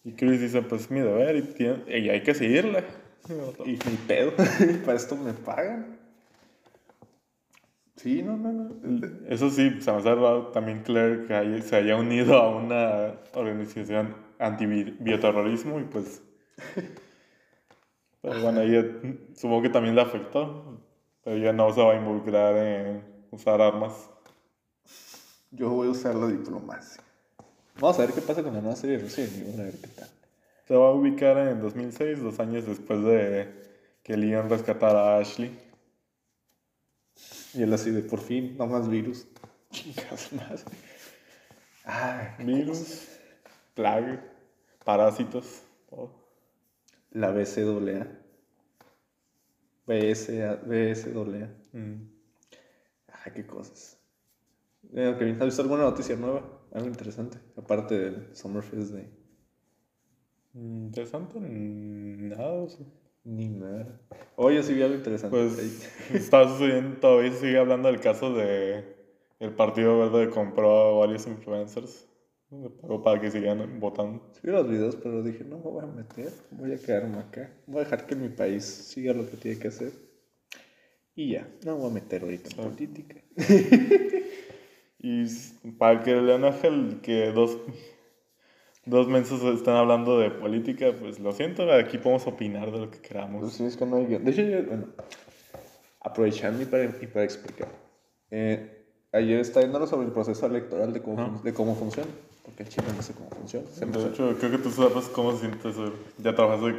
Y Chris dice, pues mi deber y, tiene- y hay que seguirla. Y ni pedo, [laughs] para esto me pagan. Sí, no, no, no. Eso sí, se me hace raro también Claire que haya- se haya unido a una organización anti-bioterrorismo y pues... Pero bueno, ella supongo que también le afectó, pero ella no se va a involucrar en usar armas. Yo voy a usar la diplomacia. Vamos a ver qué pasa con la nueva serie de Resident Evil, a ver qué tal. Se va a ubicar en 2006, dos años después de que Leon rescatara a Ashley. Y él así de por fin, no más virus. [laughs] Chingas más. Ay, Virus, plague, parásitos, todo. la BCAA. BSA, BSAA. Mm. Ay, qué cosas. Eh, ¿has visto alguna noticia nueva? Algo interesante, aparte del Summerfest Day. Mm, Interesante, nada. o sea. Ni nada. Oye, sí vi algo interesante. Pues [laughs] está sucediendo, todavía sigue hablando del caso de el Partido Verde que compró a varios influencers. Pagó para que sigan votando. Sí vi los videos, pero dije, no me voy a meter, voy a quedarme acá. Voy a dejar que mi país siga lo que tiene que hacer. Y ya, no me voy a meter ahorita en política. [laughs] Y para que León Ángel, que dos, dos mensos están hablando de política, pues lo siento, aquí podemos opinar de lo que Pues queramos. sí, es que no hay guion. De hecho, yo, bueno, aprovechando y para, y para explicar. Eh, ayer estaba viendo sobre el proceso electoral de cómo, Ajá. de cómo funciona. Porque el chino no sé cómo funciona. Se De hecho, creo que tú sabes cómo se siente ser. Ya trabajas de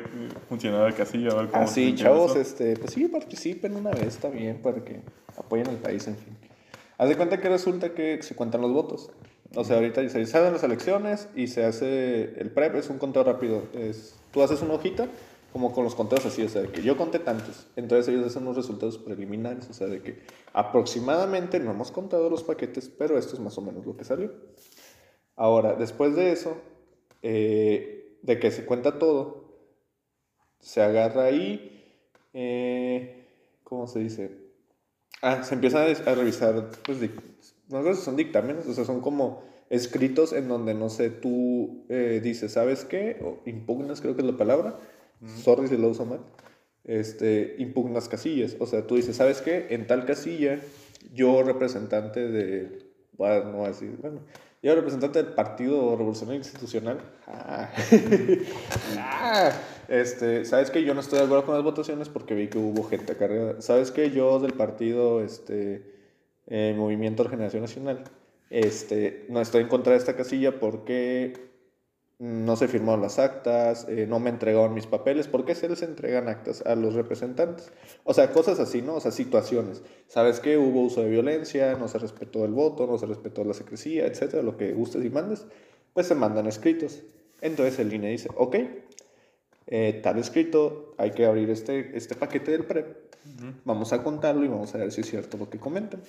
funcionario de casilla, a ver cómo Ah, sí, chavos, eso. este, pues sí, participen una vez, bien, para que apoyen al país, en fin. Haz de cuenta que resulta que se cuentan los votos. O sea, ahorita se salen las elecciones y se hace el PREP, es un conteo rápido. Es, tú haces una hojita como con los conteos así, o sea, de que yo conté tantos. Entonces ellos hacen unos resultados preliminares, o sea, de que aproximadamente no hemos contado los paquetes, pero esto es más o menos lo que salió. Ahora, después de eso, eh, de que se cuenta todo, se agarra ahí, eh, ¿cómo se dice? Ah, se empieza a, revisar, pues, dic- no sé si son dictámenes, o sea, son como escritos en donde, no sé, tú eh, dices, ¿sabes qué? O impugnas, creo que es la palabra, sorry si lo uso mal, este, impugnas casillas, o sea, tú dices, ¿sabes qué? En tal casilla, yo representante de, bueno, no voy a decir, bueno, yo representante del Partido Revolucionario Institucional, ah, [laughs] Ah, este, ¿sabes que Yo no estoy de acuerdo con las votaciones porque vi que hubo gente cargada. ¿Sabes que Yo del partido este, eh, Movimiento Regeneración Nacional este, no estoy en contra de esta casilla porque no se firmaron las actas, eh, no me entregaron mis papeles. ¿Por qué se les entregan actas a los representantes? O sea, cosas así, ¿no? O sea, situaciones. ¿Sabes que Hubo uso de violencia, no se respetó el voto, no se respetó la secrecía, etcétera, lo que gustes y mandes, pues se mandan escritos. Entonces el INE dice, ok, eh, tal escrito, hay que abrir este, este paquete del PREP, vamos a contarlo y vamos a ver si es cierto lo que comentan.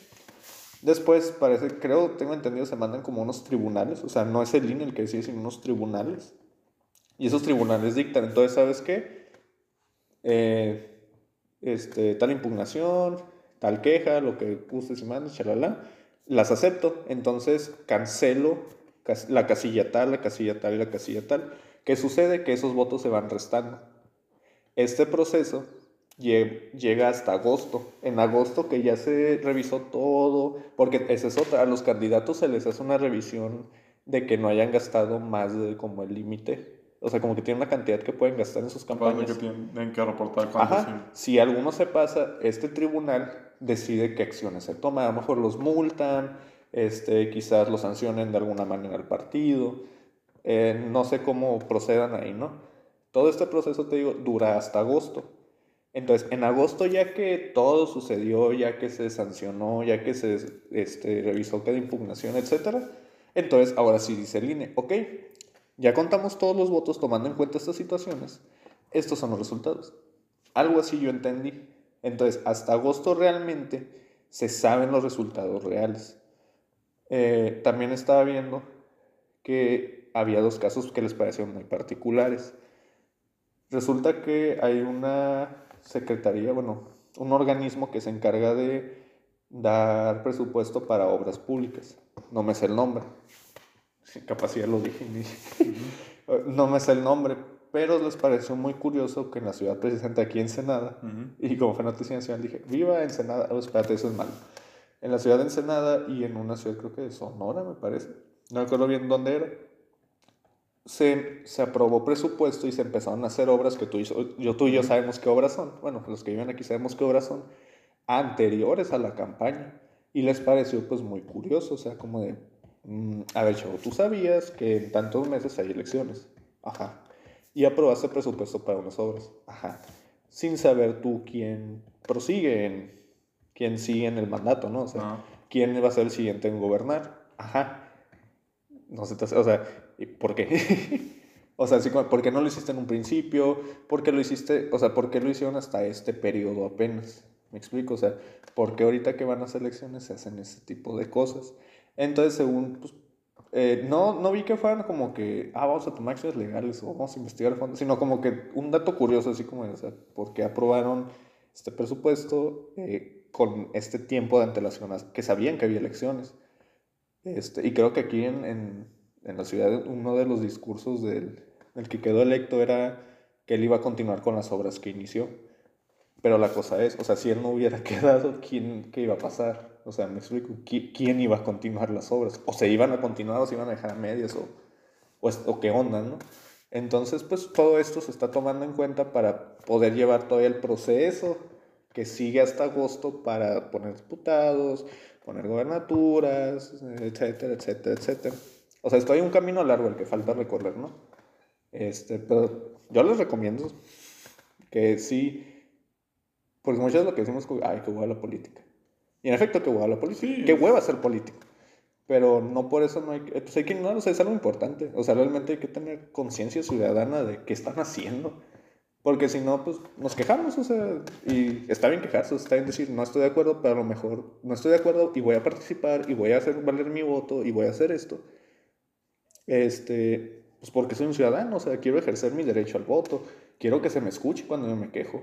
Después, parece, creo, tengo entendido, se mandan como unos tribunales, o sea, no es el INE el que decide, sino unos tribunales. Y esos tribunales dictan, entonces, ¿sabes qué? Eh, este, tal impugnación, tal queja, lo que gustes y chalala, las acepto, entonces cancelo la casilla tal, la casilla tal y la casilla tal. ¿Qué sucede? Que esos votos se van restando. Este proceso llega hasta agosto. En agosto que ya se revisó todo, porque esa es otra, a los candidatos se les hace una revisión de que no hayan gastado más de como el límite. O sea, como que tienen una cantidad que pueden gastar en sus campañas. que tienen que reportar. Ajá. Si alguno se pasa, este tribunal decide qué acciones se toman. A lo mejor los multan, este, quizás los sancionen de alguna manera al partido. Eh, no sé cómo procedan ahí, ¿no? Todo este proceso, te digo, dura hasta agosto. Entonces, en agosto, ya que todo sucedió, ya que se sancionó, ya que se este, revisó cada impugnación, etc., entonces ahora sí dice el INE, ok, ya contamos todos los votos tomando en cuenta estas situaciones, estos son los resultados. Algo así yo entendí. Entonces, hasta agosto realmente se saben los resultados reales. Eh, también estaba viendo que había dos casos que les parecieron muy particulares. Resulta que hay una secretaría, bueno, un organismo que se encarga de dar presupuesto para obras públicas. No me sé el nombre. capacidad lo dije. no me sé el nombre, pero les pareció muy curioso que en la ciudad, precisamente aquí en Ensenada, y como fue noticia nacional, dije, viva Ensenada, oh, espérate, eso es malo. En la ciudad de Ensenada y en una ciudad, creo que de Sonora, me parece, no recuerdo bien dónde era, se, se, aprobó presupuesto y se empezaron a hacer obras que tú y yo, tú y yo sabemos qué obras son. Bueno, los que viven aquí sabemos qué obras son anteriores a la campaña. Y les pareció pues muy curioso, o sea, como de, mm, a ver, chavo, tú sabías que en tantos meses hay elecciones. Ajá. Y aprobaste presupuesto para unas obras. Ajá. Sin saber tú quién prosigue en, quién sigue en el mandato, ¿no? O sea, quién va a ser el siguiente en gobernar. Ajá. No sé, o sea, ¿por qué? [laughs] o sea, así como, ¿por qué no lo hiciste en un principio? ¿Por qué lo hiciste? O sea, ¿por qué lo hicieron hasta este periodo apenas? ¿Me explico? O sea, ¿por qué ahorita que van a elecciones se hacen ese tipo de cosas? Entonces, según, pues, eh, no, no vi que fueran como que, ah, vamos a tomar acciones legales o vamos a investigar a fondo, sino como que un dato curioso, así como, o sea, ¿por qué aprobaron este presupuesto eh, con este tiempo de antelación, que sabían que había elecciones? Este, y creo que aquí en, en, en, la ciudad uno de los discursos del, del, que quedó electo era que él iba a continuar con las obras que inició. Pero la cosa es, o sea, si él no hubiera [laughs] quedado, ¿quién, ¿qué iba a pasar? O sea, me explico, ¿quién iba a continuar las obras? ¿O se iban a continuar o se iban a dejar a medias? ¿O, o, o qué onda, no? Entonces, pues todo esto se está tomando en cuenta para poder llevar todavía el proceso que sigue hasta agosto para poner diputados, poner gobernaturas, etcétera, etcétera, etcétera. O sea, esto hay un camino largo el que falta recorrer, ¿no? Este, pero yo les recomiendo que sí, porque muchas veces lo que decimos es ay, qué hueva la política. Y en efecto, qué hueva la política. Sí. Qué hueva ser político. Pero no por eso no hay que, pues hay que no, o sea, es algo importante. O sea, realmente hay que tener conciencia ciudadana de qué están haciendo. Porque si no, pues nos quejamos, o sea, y está bien quejarse, está bien decir, no estoy de acuerdo, pero a lo mejor no estoy de acuerdo y voy a participar y voy a hacer valer mi voto y voy a hacer esto. Este, pues porque soy un ciudadano, o sea, quiero ejercer mi derecho al voto, quiero que se me escuche cuando yo me quejo,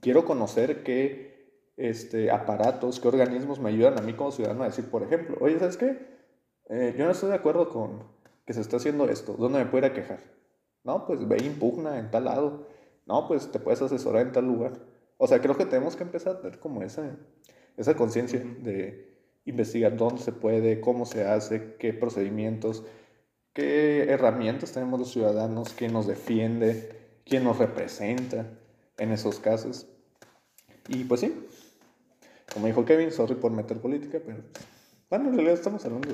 quiero conocer qué este, aparatos, qué organismos me ayudan a mí como ciudadano a decir, por ejemplo, oye, ¿sabes qué? Eh, yo no estoy de acuerdo con que se está haciendo esto, ¿dónde me puedo ir a quejar? No, pues ve impugna en tal lado no, pues te puedes asesorar en tal lugar. O sea, creo que tenemos que empezar a tener como esa, esa conciencia de investigar dónde se puede, cómo se hace, qué procedimientos, qué herramientas tenemos los ciudadanos, quién nos defiende, quién nos representa en esos casos. Y pues sí, como dijo Kevin, sorry por meter política, pero bueno, en realidad estamos hablando,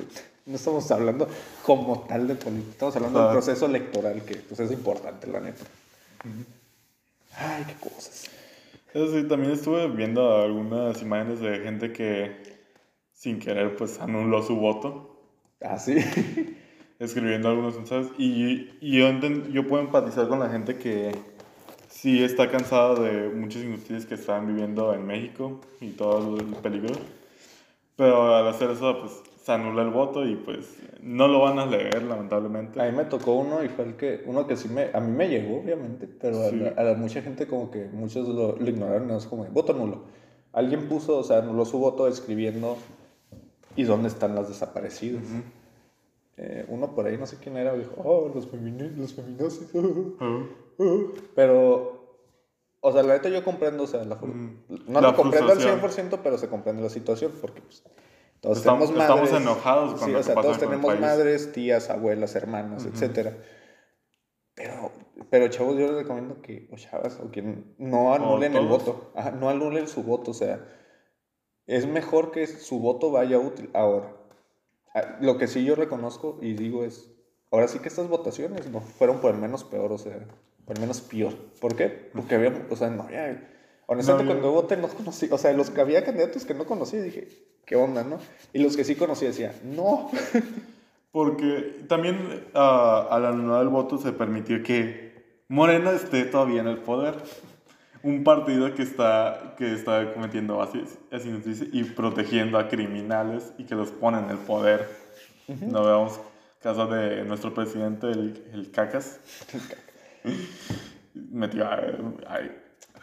no estamos hablando como tal de política, estamos hablando del proceso electoral que pues, es importante, la neta. Ay, qué cosas. Eso sí, también estuve viendo algunas imágenes de gente que sin querer pues anuló su voto. Ah, sí. [laughs] Escribiendo algunos mensajes. Y, y yo, yo puedo empatizar con la gente que sí está cansada de muchas injusticias que están viviendo en México y todo el peligro. Pero al hacer eso, pues se anula el voto y pues no lo van a leer, lamentablemente. A mí me tocó uno y fue el que, uno que sí me, a mí me llegó, obviamente, pero a, la, mucha gente como que muchos lo, ignoraron, es como, voto nulo. Alguien puso, o sea, anuló su voto escribiendo, ¿y dónde están las desaparecidas? Eh, uno por ahí, no sé quién era, dijo, oh, los, femini los feminazis. [laughs] Pero, o sea, la neta yo comprendo, o sea, la, no lo comprendo al 100%, pero se comprende la situación, porque pues todos estamos, tenemos madres, estamos enojados con sí, o sea, todos tenemos madres, tías, abuelas, hermanas, etcétera. Pero, pero chavos, yo les recomiendo que, o chavas, o que no anulen el voto. no anulen su voto, o sea, es mejor que su voto vaya útil. Ahora, lo que sí yo reconozco y digo es, ahora sí que estas votaciones no fueron por el menos peor, o sea, por el menos peor. ¿Por qué? Porque había, o sea, no había Honestamente, No, yo- cuando voté no conocí, o sea, los que había candidatos que no conocí, dije, ¿qué onda, no? Y los que sí conocí decía, no. [laughs] Porque también ah, al anular el voto se permitió que Morena esté todavía en el poder. Un partido que está, que está cometiendo nos dice, y protegiendo a criminales y que los pone en el poder. No veamos caso de nuestro presidente, el, el Cacas. [laughs] Metió a... ay,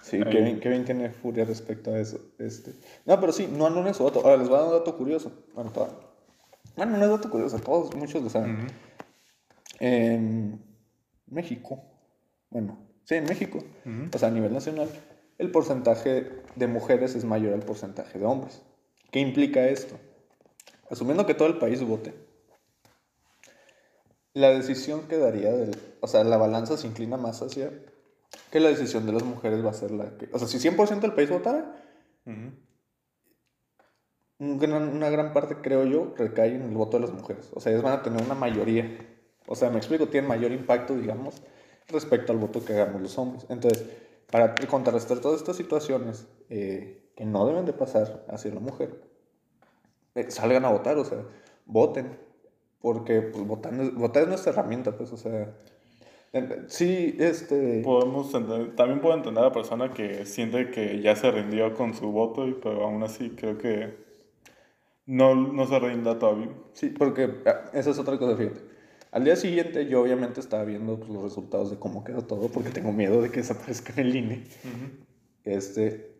Sí, Ahí. Kevin, Kevin tiene furia respecto a eso. Este. No, pero sí, no anulen su voto. Ahora les voy a dar un dato curioso. Bueno, bueno, no es dato curioso, todos, muchos lo saben. Ujú. En México, bueno, sí, en México, Ujú. o sea, a nivel nacional, el porcentaje de mujeres es mayor al porcentaje de hombres. ¿Qué implica esto? Asumiendo que todo el país vote, la decisión quedaría del, o sea, la balanza se inclina más hacia que la decisión de las mujeres va a ser la que, o sea, si 100% del país votara, Ujú. un gran- una gran parte, creo yo, recae en el voto de las mujeres. O sea, ellas van a tener una mayoría. O sea, me explico, tienen mayor impacto, digamos, respecto al voto que hagamos los hombres. Entonces, para contrarrestar todas estas situaciones eh, que no deben de pasar hacia la mujer, eh, salgan a votar, o sea, voten. Porque pues, votar, votar es nuestra herramienta, pues, o sea... Sí, este... Podemos entender- también puedo entender a la persona que siente que ya se rindió con su voto, y- pero aún así creo que no, no se rinda todavía. Sí, porque ah, esa es otra cosa, fíjate. Al día siguiente yo obviamente estaba viendo pues, los resultados de cómo quedó todo, porque tengo miedo de que desaparezca en el INE. Este,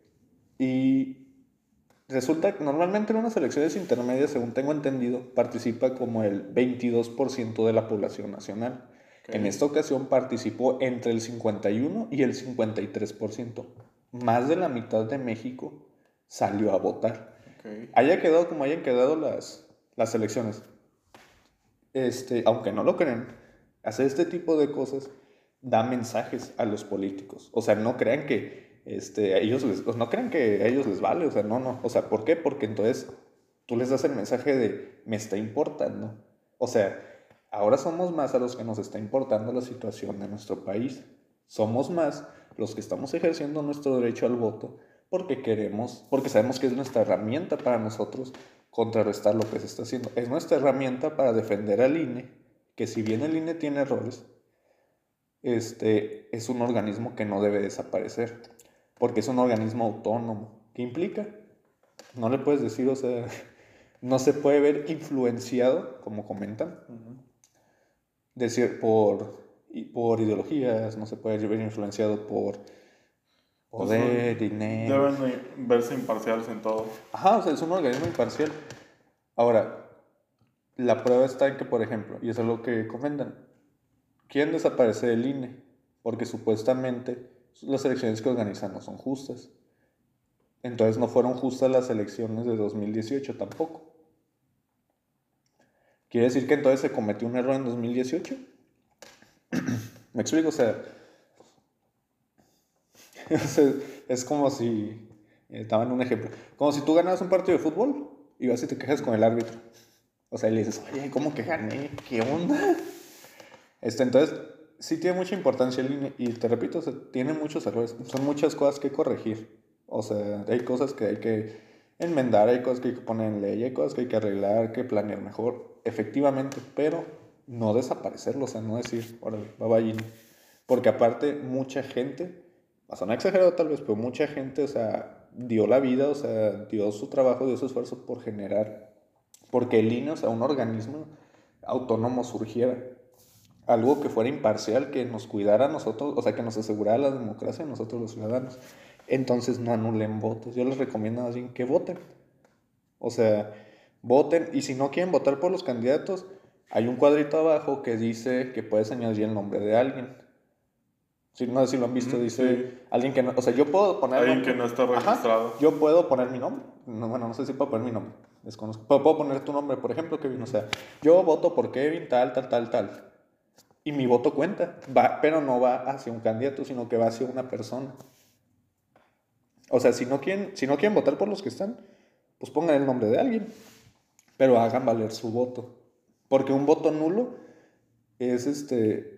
y resulta que normalmente en unas elecciones intermedias, según tengo entendido, participa como el 22% de la población nacional. Ok. En esta ocasión participó entre el 51 y el 53%. Más de la mitad de México salió a votar Ok. haya quedado como hayan quedado las, las elecciones, este, aunque no lo crean, hacer este tipo de cosas da mensajes a los políticos. O sea, no crean que este, a ellos les, no crean que a ellos les vale. O sea, no, no. O sea, ¿por qué? Porque entonces tú les das el mensaje de me está importando. O sea, ahora somos más a los que nos está importando la situación de nuestro país. Somos más los que estamos ejerciendo nuestro derecho al voto porque queremos, porque sabemos que es nuestra herramienta para nosotros contrarrestar lo que se está haciendo. Es nuestra herramienta para defender al INE, que si bien el INE tiene errores, este, es un organismo que no debe desaparecer, porque es un organismo autónomo. ¿Qué implica? No le puedes decir, o sea, [laughs] no se puede ver influenciado, como comentan, decir por, por ideologías, no se puede ver influenciado por poder, dinero. Deben verse imparciales en todo. Ajá, o sea, es un organismo imparcial. Ahora, la prueba está en que, por ejemplo, y eso es lo que comentan, quieren desaparecer el INE porque supuestamente las elecciones que organizan no son justas. Entonces no fueron justas las elecciones de 2018 tampoco. ¿Quiere decir que entonces se cometió un error en 2018? [clears throat] ¿Me explico? O sea, [laughs] es como si, eh, daban un ejemplo, como si tú ganas un partido de fútbol y vas y te quejas con el árbitro. O sea, y le dices, oye, ¿cómo que gané? ¿Qué onda? Este, entonces, sí tiene mucha importancia y te repito, o sea, tiene muchos errores, son muchas cosas que corregir. O sea, hay cosas que hay que enmendar, hay cosas que hay que poner en ley, hay cosas que hay que arreglar, que planear mejor, efectivamente, pero no desaparecerlo, o sea, no decir, órale, INE. Porque aparte, mucha gente, va a sonar exagerado tal vez, pero mucha gente, o sea, dio la vida, o sea, dio su trabajo, dio su esfuerzo por generar, porque el INE, o un organismo autónomo surgiera algo que fuera imparcial, que nos cuidara a nosotros, o sea, que nos asegurara la democracia a nosotros los ciudadanos. Entonces no anulen votos. Yo les recomiendo más bien que voten. O sea, voten. Y si no quieren votar por los candidatos, hay un cuadrito abajo que dice que puedes añadir el nombre de alguien. Si no sé si lo han visto, dice sí. alguien que no. O sea, yo puedo poner. Alguien que no está Ajá. registrado. Yo puedo poner mi nombre. No, bueno, no sé si puedo poner mi nombre. Desconozco. Pero puedo poner tu nombre, por ejemplo, Kevin. O sea, yo voto por Kevin, tal, tal, tal, tal. Y mi voto cuenta. Va, pero no va hacia un candidato, sino que va hacia una persona. O sea, si no quieren, si no quieren votar por los que están, pues pongan el nombre de alguien. Pero hagan valer su voto. Porque un voto nulo es este.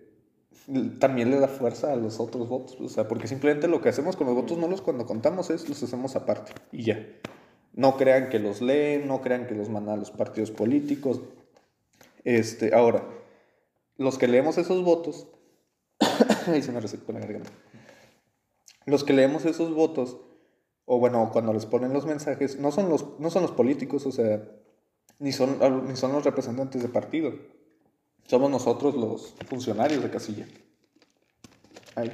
También le da fuerza a los otros votos. O sea, porque simplemente lo que hacemos con los votos no los cuando contamos es los hacemos aparte y ya. No crean que los leen, no crean que los mandan a los partidos políticos. Este, ahora, los que leemos esos votos, [coughs] ahí se me resecó la garganta. Los que leemos esos votos, o bueno, cuando les ponen los mensajes, no son los, no son los políticos, o sea, ni son, ni son los representantes de partido. Somos nosotros los funcionarios de casilla. Ahí.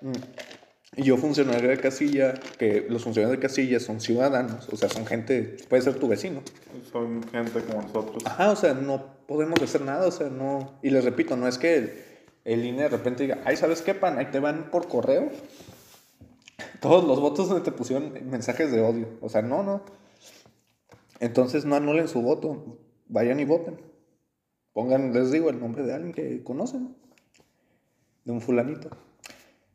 Mm. Y yo funcionario de casilla, que los funcionarios de casilla son ciudadanos, o sea, son gente, puede ser tu vecino. Son gente como nosotros. Ajá, o sea, no podemos hacer nada, o sea, no... Y les repito, no es que el, el INE de repente diga, ay, ¿sabes qué, pan? Ahí te van por correo. [laughs] Todos los votos donde te pusieron mensajes de odio. O sea, no, no. Entonces no anulen su voto, vayan y voten. Pongan, les digo, el nombre de alguien que conocen, de un fulanito.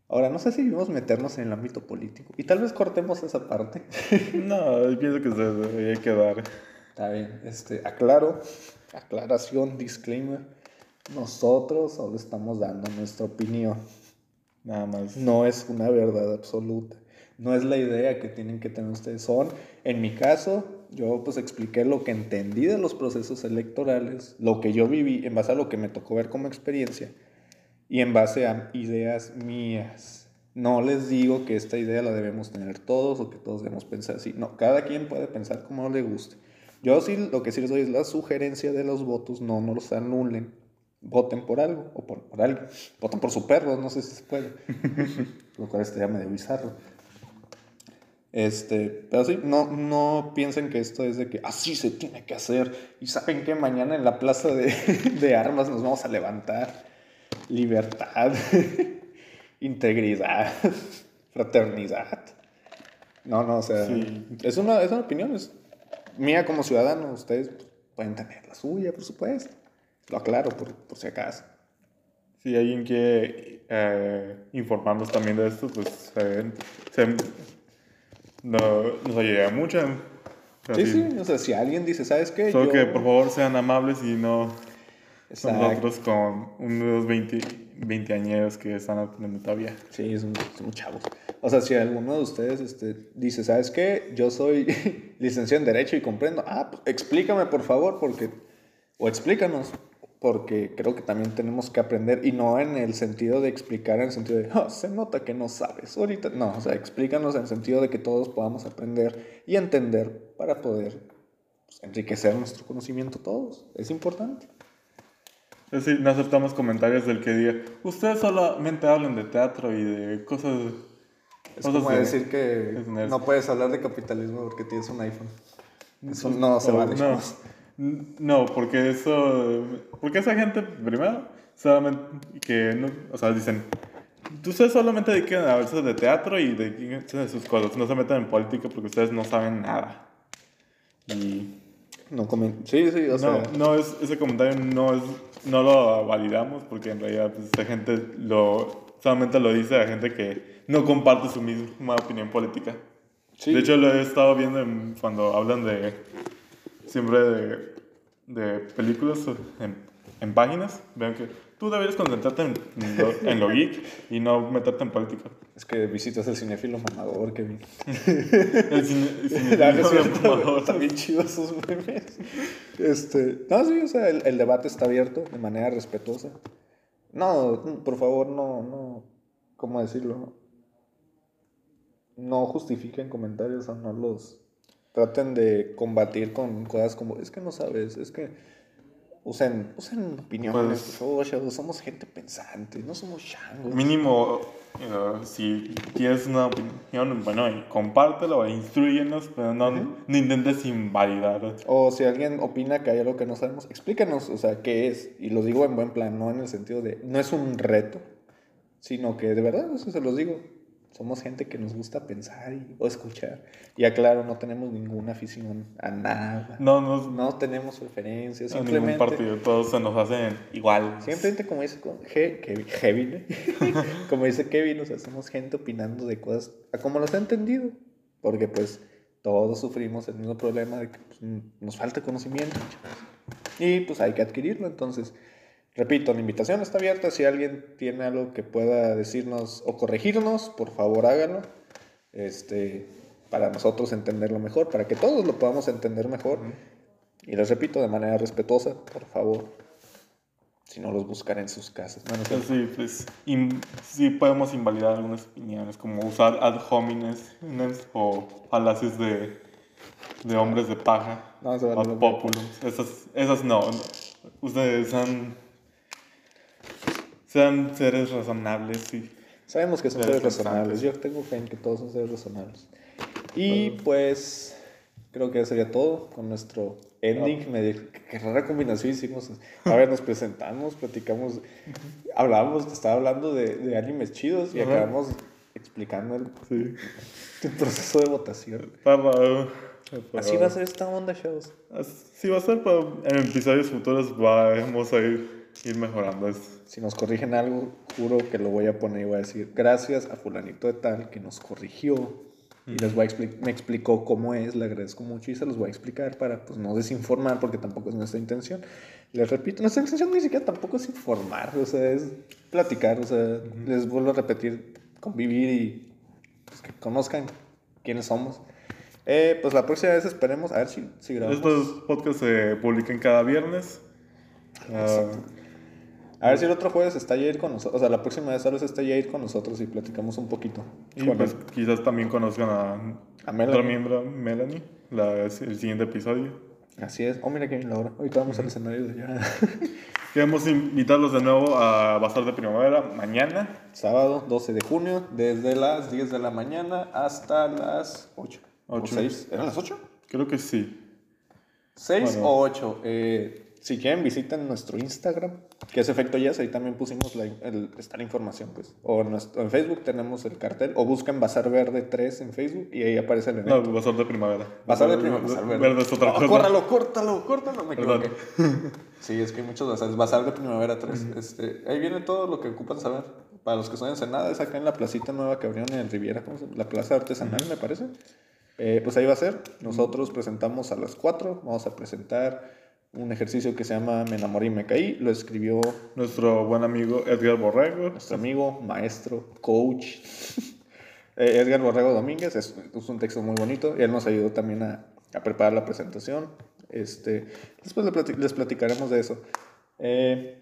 Ahora, no sé si debemos meternos en el ámbito político. Y tal vez cortemos esa parte. [laughs] no, pienso que se debería quedar. Está bien. Este, aclaro, aclaración, disclaimer. Nosotros solo estamos dando nuestra opinión. Nada más. No es una verdad absoluta. No es la idea que tienen que tener ustedes. Son, en mi caso, yo pues expliqué lo que entendí de los procesos electorales, lo que yo viví, en base a lo que me tocó ver como experiencia y en base a ideas mías. No les digo que esta idea la debemos tener todos o que todos debemos pensar así. No, cada quien puede pensar como le guste. Yo sí, lo que sí les doy es la sugerencia de los votos, no, no los anulen. Voten por algo o por, por algo. Voten por su perro, no sé si se puede. [laughs] lo cual estaría medio bizarro. Este, pero sí, no, no piensen que esto es de que así se tiene que hacer. Y saben que mañana en la plaza de, [laughs] de armas nos vamos a levantar. Libertad, [laughs] integridad, [laughs] fraternidad. No, no, o sea, es, una, es una opinión, es mía como ciudadano. Ustedes pueden tener la suya, por supuesto. Lo aclaro por, por si acaso. Si alguien quiere eh, informarnos también de esto, pues eh, se, no, nos ayudaría mucho. sí, sí, o sea, si alguien dice, ¿sabes qué? Solo que por favor sean amables y no nosotros con unos 20, 20 años que están aprendiendo todavía. Sí, son, son chavos. O sea, si alguno de ustedes este, dice, ¿sabes qué? Yo soy [laughs] licenciado en Derecho y comprendo. Ah, pues, explícame por favor, porque... O explícanos, porque creo que también tenemos que aprender y no en el sentido de explicar, en el sentido de, oh, se nota que no sabes, ahorita, no, o sea, explícanos en el sentido de que todos podamos aprender y entender para poder pues, enriquecer nuestro conocimiento todos, es importante. Es decir, no aceptamos comentarios del que diga, ustedes solamente hablan de teatro y de cosas... Es como decir que no puedes hablar de capitalismo porque tienes un iPhone. Eso no se vale. No. No, porque eso. Porque esa gente, primero, solamente que. No, o sea, dicen. Ustedes solamente dedican a veces de teatro y de, de sus cosas. No se meten en política porque ustedes no saben nada. Y. No comen. Sí, sí, o sea. No, es, ese comentario no, es, no lo validamos porque en realidad pues, esta gente lo, solamente lo dice a gente que no comparte su misma opinión política. Sí. De hecho, lo he estado viendo cuando hablan de siempre de, de películas en, en, páginas, vean que tú deberías concentrarte en, en, lo, geek y no meterte en política. Es que visitas el cinéfilo mamador, Kevin. el cine, [laughs] cinéfilo mamador. Están bien chidos esos memes. Este, no, sí, o sea, el, el, debate está abierto de manera respetuosa. No, por favor, no, no, ¿cómo decirlo? No justifiquen comentarios o no los traten de combatir con cosas como, es que no sabes, es que usen, usen opiniones, pues, somos gente pensante, no somos changos. Mínimo, uh, si tienes una opinión, bueno, compártelo, instruyenos, pero no, no, intentes invalidar. O si alguien opina que hay algo que no sabemos, explícanos, o sea, qué es, y lo digo en buen plan, no en el sentido de, no es un reto, sino que de verdad, eso se los digo, somos gente que nos gusta pensar y, o escuchar. Y aclaro, no tenemos ninguna afición a nada. No, no, no tenemos preferencias. Simplemente, ningún partido, todos se nos hacen igual. Simplemente como dice Kevin, [laughs] como dice Kevin, o sea, somos gente opinando de cosas a como los ha entendido. Porque pues todos sufrimos el mismo problema de que pues, nos falta conocimiento. y pues hay que adquirirlo. Entonces, repito, la invitación está abierta. Si alguien tiene algo que pueda decirnos o corregirnos, por favor háganlo. Este, para nosotros entenderlo mejor, para que todos lo podamos entender mejor. Y les repito, de manera respetuosa, por favor, si no los buscan en sus casas. Bueno, sí, pues in- sí podemos invalidar algunas opiniones, como usar ad homines o falacias de, de hombres de paja, No, se vale ad populum. Esas, esas no. Ustedes sean, sean seres razonables y Sabemos que son Seres seres razonables. Yo tengo fe en que todos son seres razonables. Y pues creo que sería todo con nuestro ending. Me di- qué rara combinación hicimos. A ver, nos presentamos, platicamos, hablamos, estaba hablando de, de animes chidos y Ajá. acabamos explicando el, sí. el proceso de votación. Está raro, Así va a ser esta onda, shows. Así va a ser, pero en episodios futuros vamos a ir, ir mejorando esto. Si nos corrigen algo, juro que lo voy a poner y voy a decir gracias a fulanito de tal que nos corrigió y les voy a expli- me explicó cómo es, le agradezco mucho y se los voy a explicar para pues no desinformar porque tampoco es nuestra intención. Les repito, nuestra intención ni siquiera tampoco es informar, o sea, es platicar, o sea, les vuelvo a repetir, convivir y pues, que conozcan quiénes somos. Eh, pues la próxima vez esperemos a ver si, si grabamos. Estos podcasts se publican cada viernes. Ah, A ver si el otro jueves está Jair con nosotros, o sea, la próxima vez tal vez esté Jair con nosotros y platicamos un poquito. y pues quizás también conozcan a, A Melanie. otro miembro, Melanie, la, el siguiente episodio. Así es. Oh, mira que bien la hora. Ahorita vamos al escenario de ya. [laughs] Queremos invitarlos de nuevo a Bazar de Primavera mañana. Sábado 12 de junio, desde las 10 de la mañana hasta las 8. ¿O Ocho. 6? ¿Eran las 8? Creo que sí. 6 Bueno. o 8. Eh, si quieren, visiten nuestro Instagram, que es Efecto Jazz. Ahí también pusimos la, el, está la información, pues. O en, nuestro- en Facebook tenemos el cartel. O buscan Bazar Verde 3 en Facebook y ahí aparece el evento. No, Bazar de Primavera. Bazar de Primavera. Bazar Verde. Verde es otra No, cosa. Córtalo, córtalo, córtalo. Me equivoqué. [laughs] Sí, es que hay muchos bazares. Bazar de Primavera 3. este, ahí viene todo lo que ocupan saber. Para los que son en Ensenada, es acá en la placita nueva que abrieron en Riviera, ¿cómo se llama? La plaza artesanal, me parece. Eh, pues ahí va a ser. Nosotros presentamos a las 4. Vamos a presentar un ejercicio que se llama Me enamoré y me caí. Lo escribió Nuestro buen amigo Edgar Borrego. nuestro amigo, maestro, coach, [laughs] eh, Edgar Borrego Domínguez. Es, es un texto muy bonito. Y él nos ayudó también a, a preparar la presentación. Este, después les platicaremos de eso. Eh,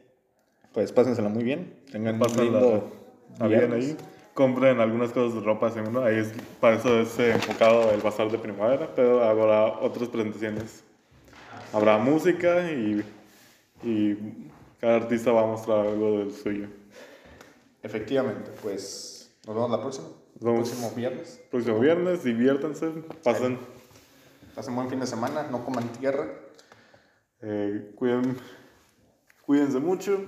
pues pásensela muy bien. Tengan un Pásenla lindo a bien ahí. Compren algunas cosas de ropa segunda. Ahí es, para eso es enfocado el bazar de primavera, pero habrá otras presentaciones. Habrá música y, y cada artista va a mostrar algo del suyo. Efectivamente, pues nos vemos la próxima. Nos vemos. próximo viernes. Próximo viernes, diviértanse, pasen, Pasen buen fin de semana, no coman tierra. eh, cuiden, cuídense mucho